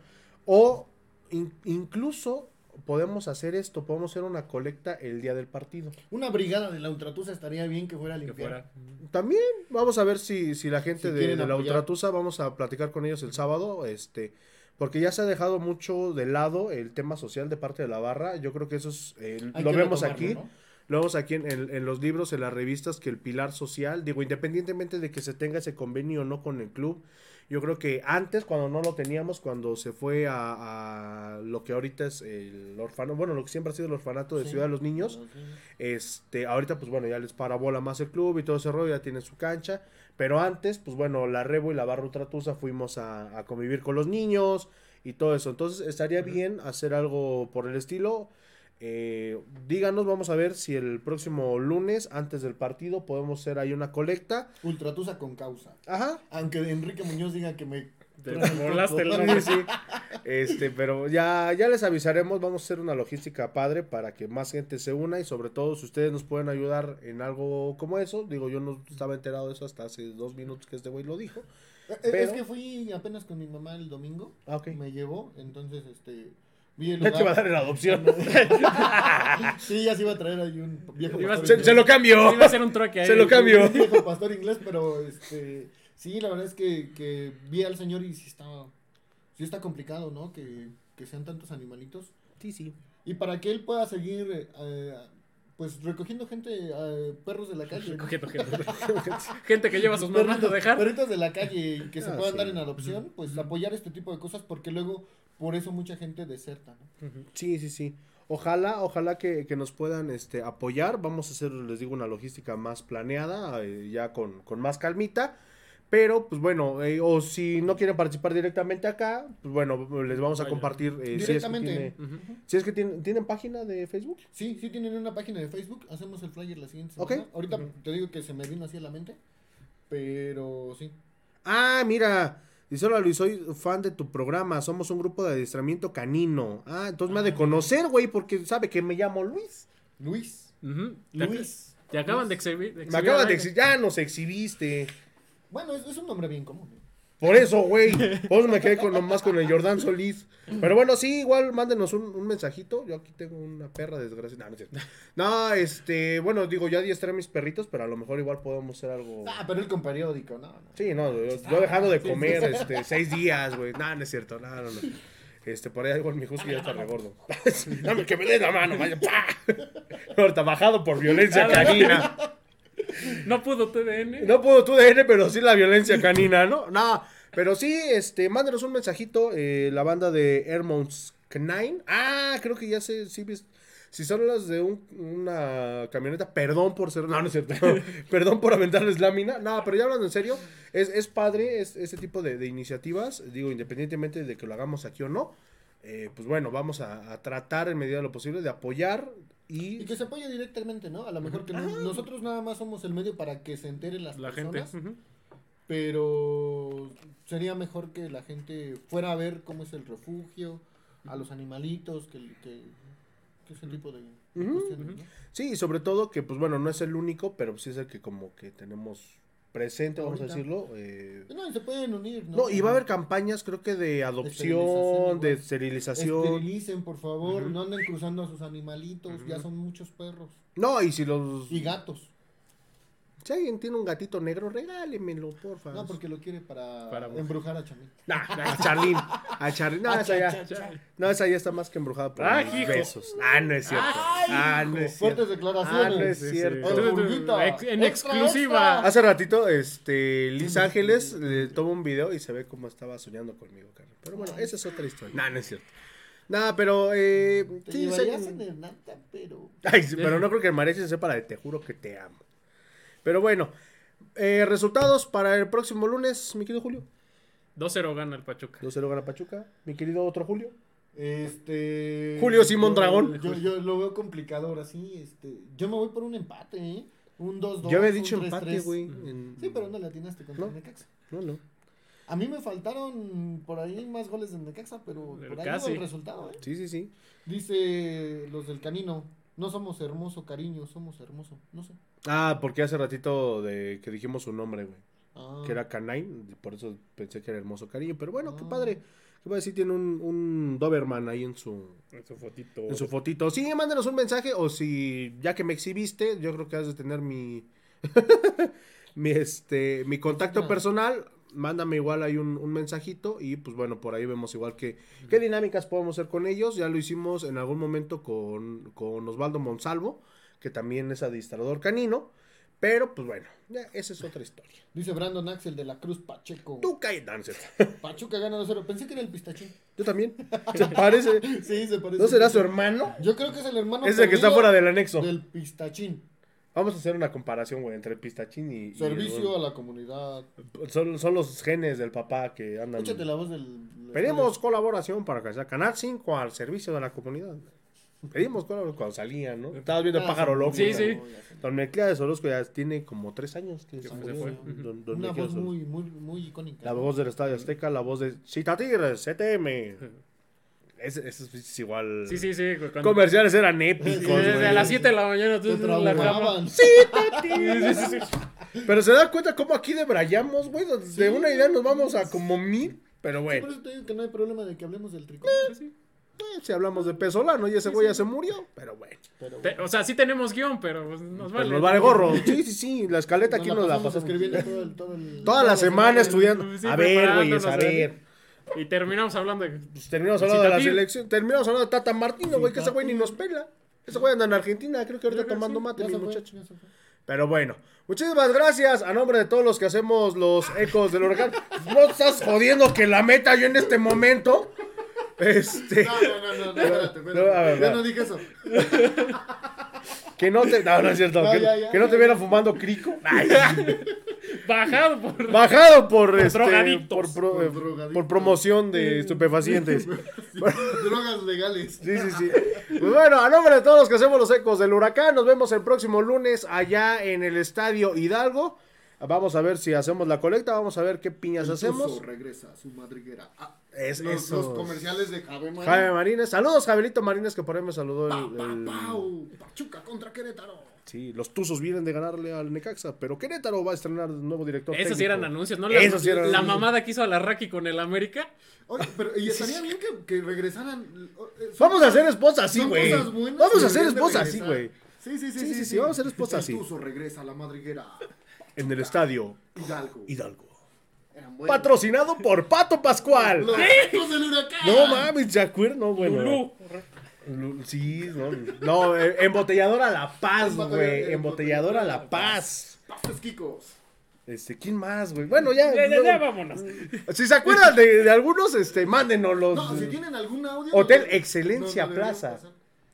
O in- incluso podemos hacer esto, podemos hacer una colecta el día del partido. Una brigada de la ultratusa estaría bien que fuera a Que limpiar. fuera. También vamos a ver si, si la gente Si de, la. Ultratusa, vamos a platicar con ellos el sábado, este, porque ya se ha dejado mucho de lado el tema social de parte de la barra. Yo creo que eso es, eh, lo vemos retomarlo, aquí. ¿no? Lo vemos aquí en, en- en los libros, en las revistas, que el pilar social, digo, independientemente de que se tenga ese convenio o no con el club, yo creo que antes, cuando no lo teníamos, cuando se fue a, a lo que ahorita es el orfanato, bueno, lo que siempre ha sido el orfanato de Sí. Ciudad de los Niños, este, ahorita pues bueno, ya les parabola más el club y todo ese rollo, ya tiene su cancha, pero antes, pues bueno, la Rebo y la Barra Ultratusa fuimos a, a convivir con los niños y todo eso, entonces estaría bien hacer algo por el estilo. Eh, díganos, vamos a ver si el próximo lunes, antes del partido, podemos hacer ahí una colecta. Ultratusa con causa. Ajá. Aunque Enrique Muñoz diga que me. Te trae el nombre. Sí. Este, pero ya, ya les avisaremos, vamos a hacer una logística padre para que más gente se una y sobre todo si ustedes nos pueden ayudar en algo como eso, digo, yo no estaba enterado de eso hasta hace dos minutos que este güey lo dijo. Eh, Pero- Es que fui apenas con mi mamá el domingo. Ah. Me llevó, entonces, este. Vi el Ya te va a dar en adopción. Sí, ya se iba a traer ahí un viejo pastor se, inglés. se lo cambio. Iba a hacer un troque ahí. Se lo cambio. Un viejo pastor inglés, pero este sí, la verdad es que, que vi al señor y sí está sí está complicado, ¿no? Que, que sean tantos animalitos Sí, sí. y para que él pueda seguir eh, pues recogiendo gente eh, perros de la calle. ¿no? Cogiendo gente. Gente que lleva sus mamás a dejar. perritos de la calle y que se Ah, puedan sí. dar en adopción, pues apoyar este tipo de cosas porque luego por eso mucha gente deserta, ¿no? Sí, sí, sí. Ojalá, ojalá que, que nos puedan este, apoyar. Vamos a hacer, les digo, una logística más planeada, eh, ya con, con más calmita. Pero, pues bueno, eh, o si no quieren participar directamente acá, pues bueno, les vamos a Vaya. compartir. eh, si es que Directamente. Ujú. si es que tienen, ¿tienen página de Facebook. Sí, sí tienen una página de Facebook, hacemos el flyer la siguiente Ok. semana. Ahorita te digo que se me vino así a la mente, pero sí. Ah, mira. Dice, hola Luis, soy fan de tu programa. Somos un grupo de adiestramiento canino. Ah, entonces me ha de conocer, güey, porque sabe que me llamo Luis. Luis. Luis. Te acaban de exhibir. Me acabas de exhibir. Ya nos exhibiste. Bueno, es, es un nombre bien común. ¿eh? Por eso, güey. Por eso me quedé con, nomás con el Jordán Solís. Pero bueno, sí, igual mándenos un, un mensajito. Yo aquí tengo una perra desgraciada. No, no, es cierto. no, este, bueno, digo, ya adiestré a mis perritos, pero a lo mejor igual podemos hacer algo. Ah, pero él con periódico, no, no. Sí, no, yo, yo dejando de comer este, seis días, güey. No, no es cierto, no, no, no. Este, por ahí igual mi husky ya está regordo. Dame que me dé la mano, vaya. ¡pah! Ahorita bajado por violencia canina. No pudo TDN. No puedo tu DN, pero sí la violencia canina, ¿no? No, pero sí, este, mándenos un mensajito, eh, la banda de Hermons Canine. Ah, creo que ya sé, sí, si son las de un- una camioneta, perdón por ser, no, no es cierto, perdón por aventarles lámina, no, pero ya hablando en serio, es, es padre es, ese tipo de, iniciativas, digo, independientemente de que lo hagamos aquí o no, eh, pues bueno, vamos a tratar en medida de lo posible de apoyar Y y... que se apoye directamente, ¿no? A lo mejor que no- nosotros nada más somos el medio para que se enteren las La gente. personas, Ujú. pero sería mejor que la gente fuera a ver cómo es el refugio, a los animalitos, que, que, que es el tipo de cuestiones, ¿no? Sí, y sobre todo que, pues bueno, no es el único, pero sí es el que como que tenemos presente, vamos a decirlo. eh, No, y se pueden unir, ¿no? No, y va a haber campañas, creo que de adopción, de esterilización. Esterilicen, por favor, no anden cruzando a sus animalitos, ya son muchos perros. No, y si los... Y gatos. Si alguien tiene un gatito negro, regálemelo, porfa. No, porque lo quiere para, Para brujar. embrujar a Chamín. Nah, a Charlín. A Charlín. No, esa cha, ya. cha, cha. No, esa ya está más que embrujada por Ah, los hijo. besos. Ah, no es cierto. ah, no es Fuertes cierto. declaraciones. Ah, no es cierto. En exclusiva. extra. Hace ratito, este, Liz Ángeles le tomó un video y se ve cómo estaba soñando conmigo, carnal. Pero bueno, esa es otra historia. Nah, no es cierto. Nah, pero, eh, Te sí, se- en el nata, pero... Ay, pero no creo que el mariachi se sepa la de te juro que te amo. Pero bueno, eh, resultados para el próximo lunes, mi querido Julio. 2-0 gana el Pachuca. 2-0 gana Pachuca. Mi querido otro Julio. Este... Julio Simón Dragón. Yo, yo lo veo complicado ahora sí, este... Yo me voy por un empate, ¿eh? Un 2-2. Yo había un dicho 3-3. empate, güey. en- Sí, pero no le atinaste contra No. el Necaxa. No, no. A mí me faltaron por ahí más goles del Necaxa, pero Pero por ahí casi. el resultado, ¿eh? Sí, sí, sí. Dice los del canino, no somos hermoso, cariño, somos hermoso. No sé. Ah, porque hace ratito de que dijimos su nombre, güey. Ah. Que era Canine. Por eso pensé que era hermoso cariño. Pero bueno, qué Ah. padre. Que va a decir, tiene un, un Doberman ahí en su, En su fotito. en su fotito. Sí, mándenos un mensaje. O si, ya que me exhibiste, yo creo que has de tener mi. mi este. Mi contacto Ah. personal. Mándame igual ahí un, un mensajito. Y pues bueno, por ahí vemos igual que. ¿Qué dinámicas podemos hacer con ellos? Ya lo hicimos en algún momento con, con Osvaldo Monsalvo. Que también es administrador canino. Pero pues bueno, ya esa es otra historia. Dice Brandon Axel de la Cruz Pacheco. Tú cae dancer. Pachuca gana 2-0. Pensé que era el pistachín. Yo también. Se parece. Sí, se parece. ¿No será su hermano? Yo creo que es el hermano. Es el que está fuera del anexo. Del pistachín. Vamos a hacer una comparación, güey, entre el pistachín y. y Servicio el- a la comunidad. son, son los genes del papá que andan. Échate la voz del. Pedimos colaboración para que sea Canal 5 al servicio de la comunidad. Pedimos colaboración cuando salían, ¿no? Estabas viendo el Ah, pájaro loco. Sí, sí. Don Melquiades Orozco ya tiene como tres años. que se fue. ¿no? Don- don Una voz muy, muy, muy icónica. La voz del Estadio Azteca, la voz de Cita Tigres, CTM. Ese, ese es igual. Sí, sí, sí. güey, cuando- Comerciales eran épicos, Sí, güey. desde a las 7 de la mañana tú Te la cama. Sí, sí. Pero se da cuenta cómo aquí debrayamos, güey. De una idea nos vamos a como mil. Pero Por bueno. eso te digo que no hay problema de que hablemos del tricot. Sí, sí. si hablamos de Pesolano y ese güey ya se murió, pero bueno. Pero Te- o sea, sí tenemos guion, pero pues, nos Pero vale. nos vale gorro. Sí, sí, sí, la escaleta aquí nos nos la pasamos pasamos. escribiendo todo el, todo el- Toda la semana estudiando. Sí, A ver, güeyes, a ver. Y terminamos hablando de. Pues terminamos hablando de la selección. Terminamos hablando de Tata Martino, güey, que ese güey ni nos pela. Ese güey anda en Argentina, creo que ahorita tomando sí, mate, mi muchacho. Pero bueno, muchísimas gracias a nombre de todos los que hacemos los ecos del huracán. No estás jodiendo que la meta yo en este momento. Este. No, no, no, no, no, espérate, espérate. Yo no dije eso. Que no te. No, no es cierto. No, que, ya, ya, que no ya, te viera fumando crico. Bajado por. Bajado por, este, drogadictos. por, pro- Por eh, drogadictos. por promoción de estupefacientes. Drogas legales. Sí, sí, sí. Pues bueno, a nombre de todos los que hacemos los ecos del huracán, nos vemos el próximo lunes allá en el Estadio Hidalgo. Vamos a ver si hacemos la colecta, vamos a ver qué piñas El hacemos. Regresa a su madriguera. Ah, Es los, comerciales de Jaime Marín. Jaime Marínez. Saludos, Javelito Marínez, que por ahí me saludó Pa, el, pa, el- pau. Pachuca contra Querétaro. Sí, los Tuzos vienen de ganarle al Necaxa, pero Querétaro va a estrenar nuevo director Esos sí eran anuncios, ¿no? Esos sí eran la anuncios. mamada que hizo a la Raki con el América. Oye, pero y estaría bien que, que regresaran. eh, son Vamos a hacer esposa así, güey. Vamos a hacer esposa así, güey. Sí, sí, sí, Sí, sí, sí, sí, vamos a hacer esposa El así. Tuzo regresa a la madriguera. En el Estadio Hidalgo. Hidalgo. Patrocinado por Pato Pascual. Los del huracán. No mames, ¿se acuerdan? No, bueno. Lulú. Sí, no. No, embotelladora La Paz, güey. Embotelladora La Paz. Pafes Kikos. Este, ¿quién más, güey? Bueno, ya. Ya, ya, ya, vámonos. Si se acuerdan de, de algunos, este, mándenos los. No, si tienen algún audio. Hotel no- Excelencia no- no deberían Plaza.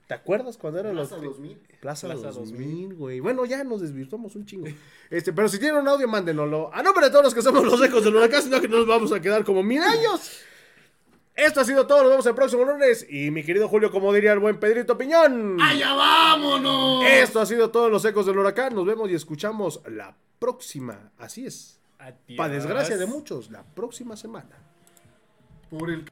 ¿Te acuerdas cuando eran los. Plaza 2000. Plaza, Plaza 2000, güey. Bueno, ya nos desvirtuamos un chingo. Este, pero si tienen un audio, mándenoslo. A nombre de todos los que somos los ecos del huracán, sino que nos vamos a quedar como mil años. Esto ha sido todo. Nos vemos el próximo lunes. Y mi querido Julio, como diría el buen Pedrito Piñón. ¡Allá vámonos! Esto ha sido todo los ecos del huracán. Nos vemos y escuchamos la próxima. Así es. Para desgracia de muchos, la próxima semana. Por el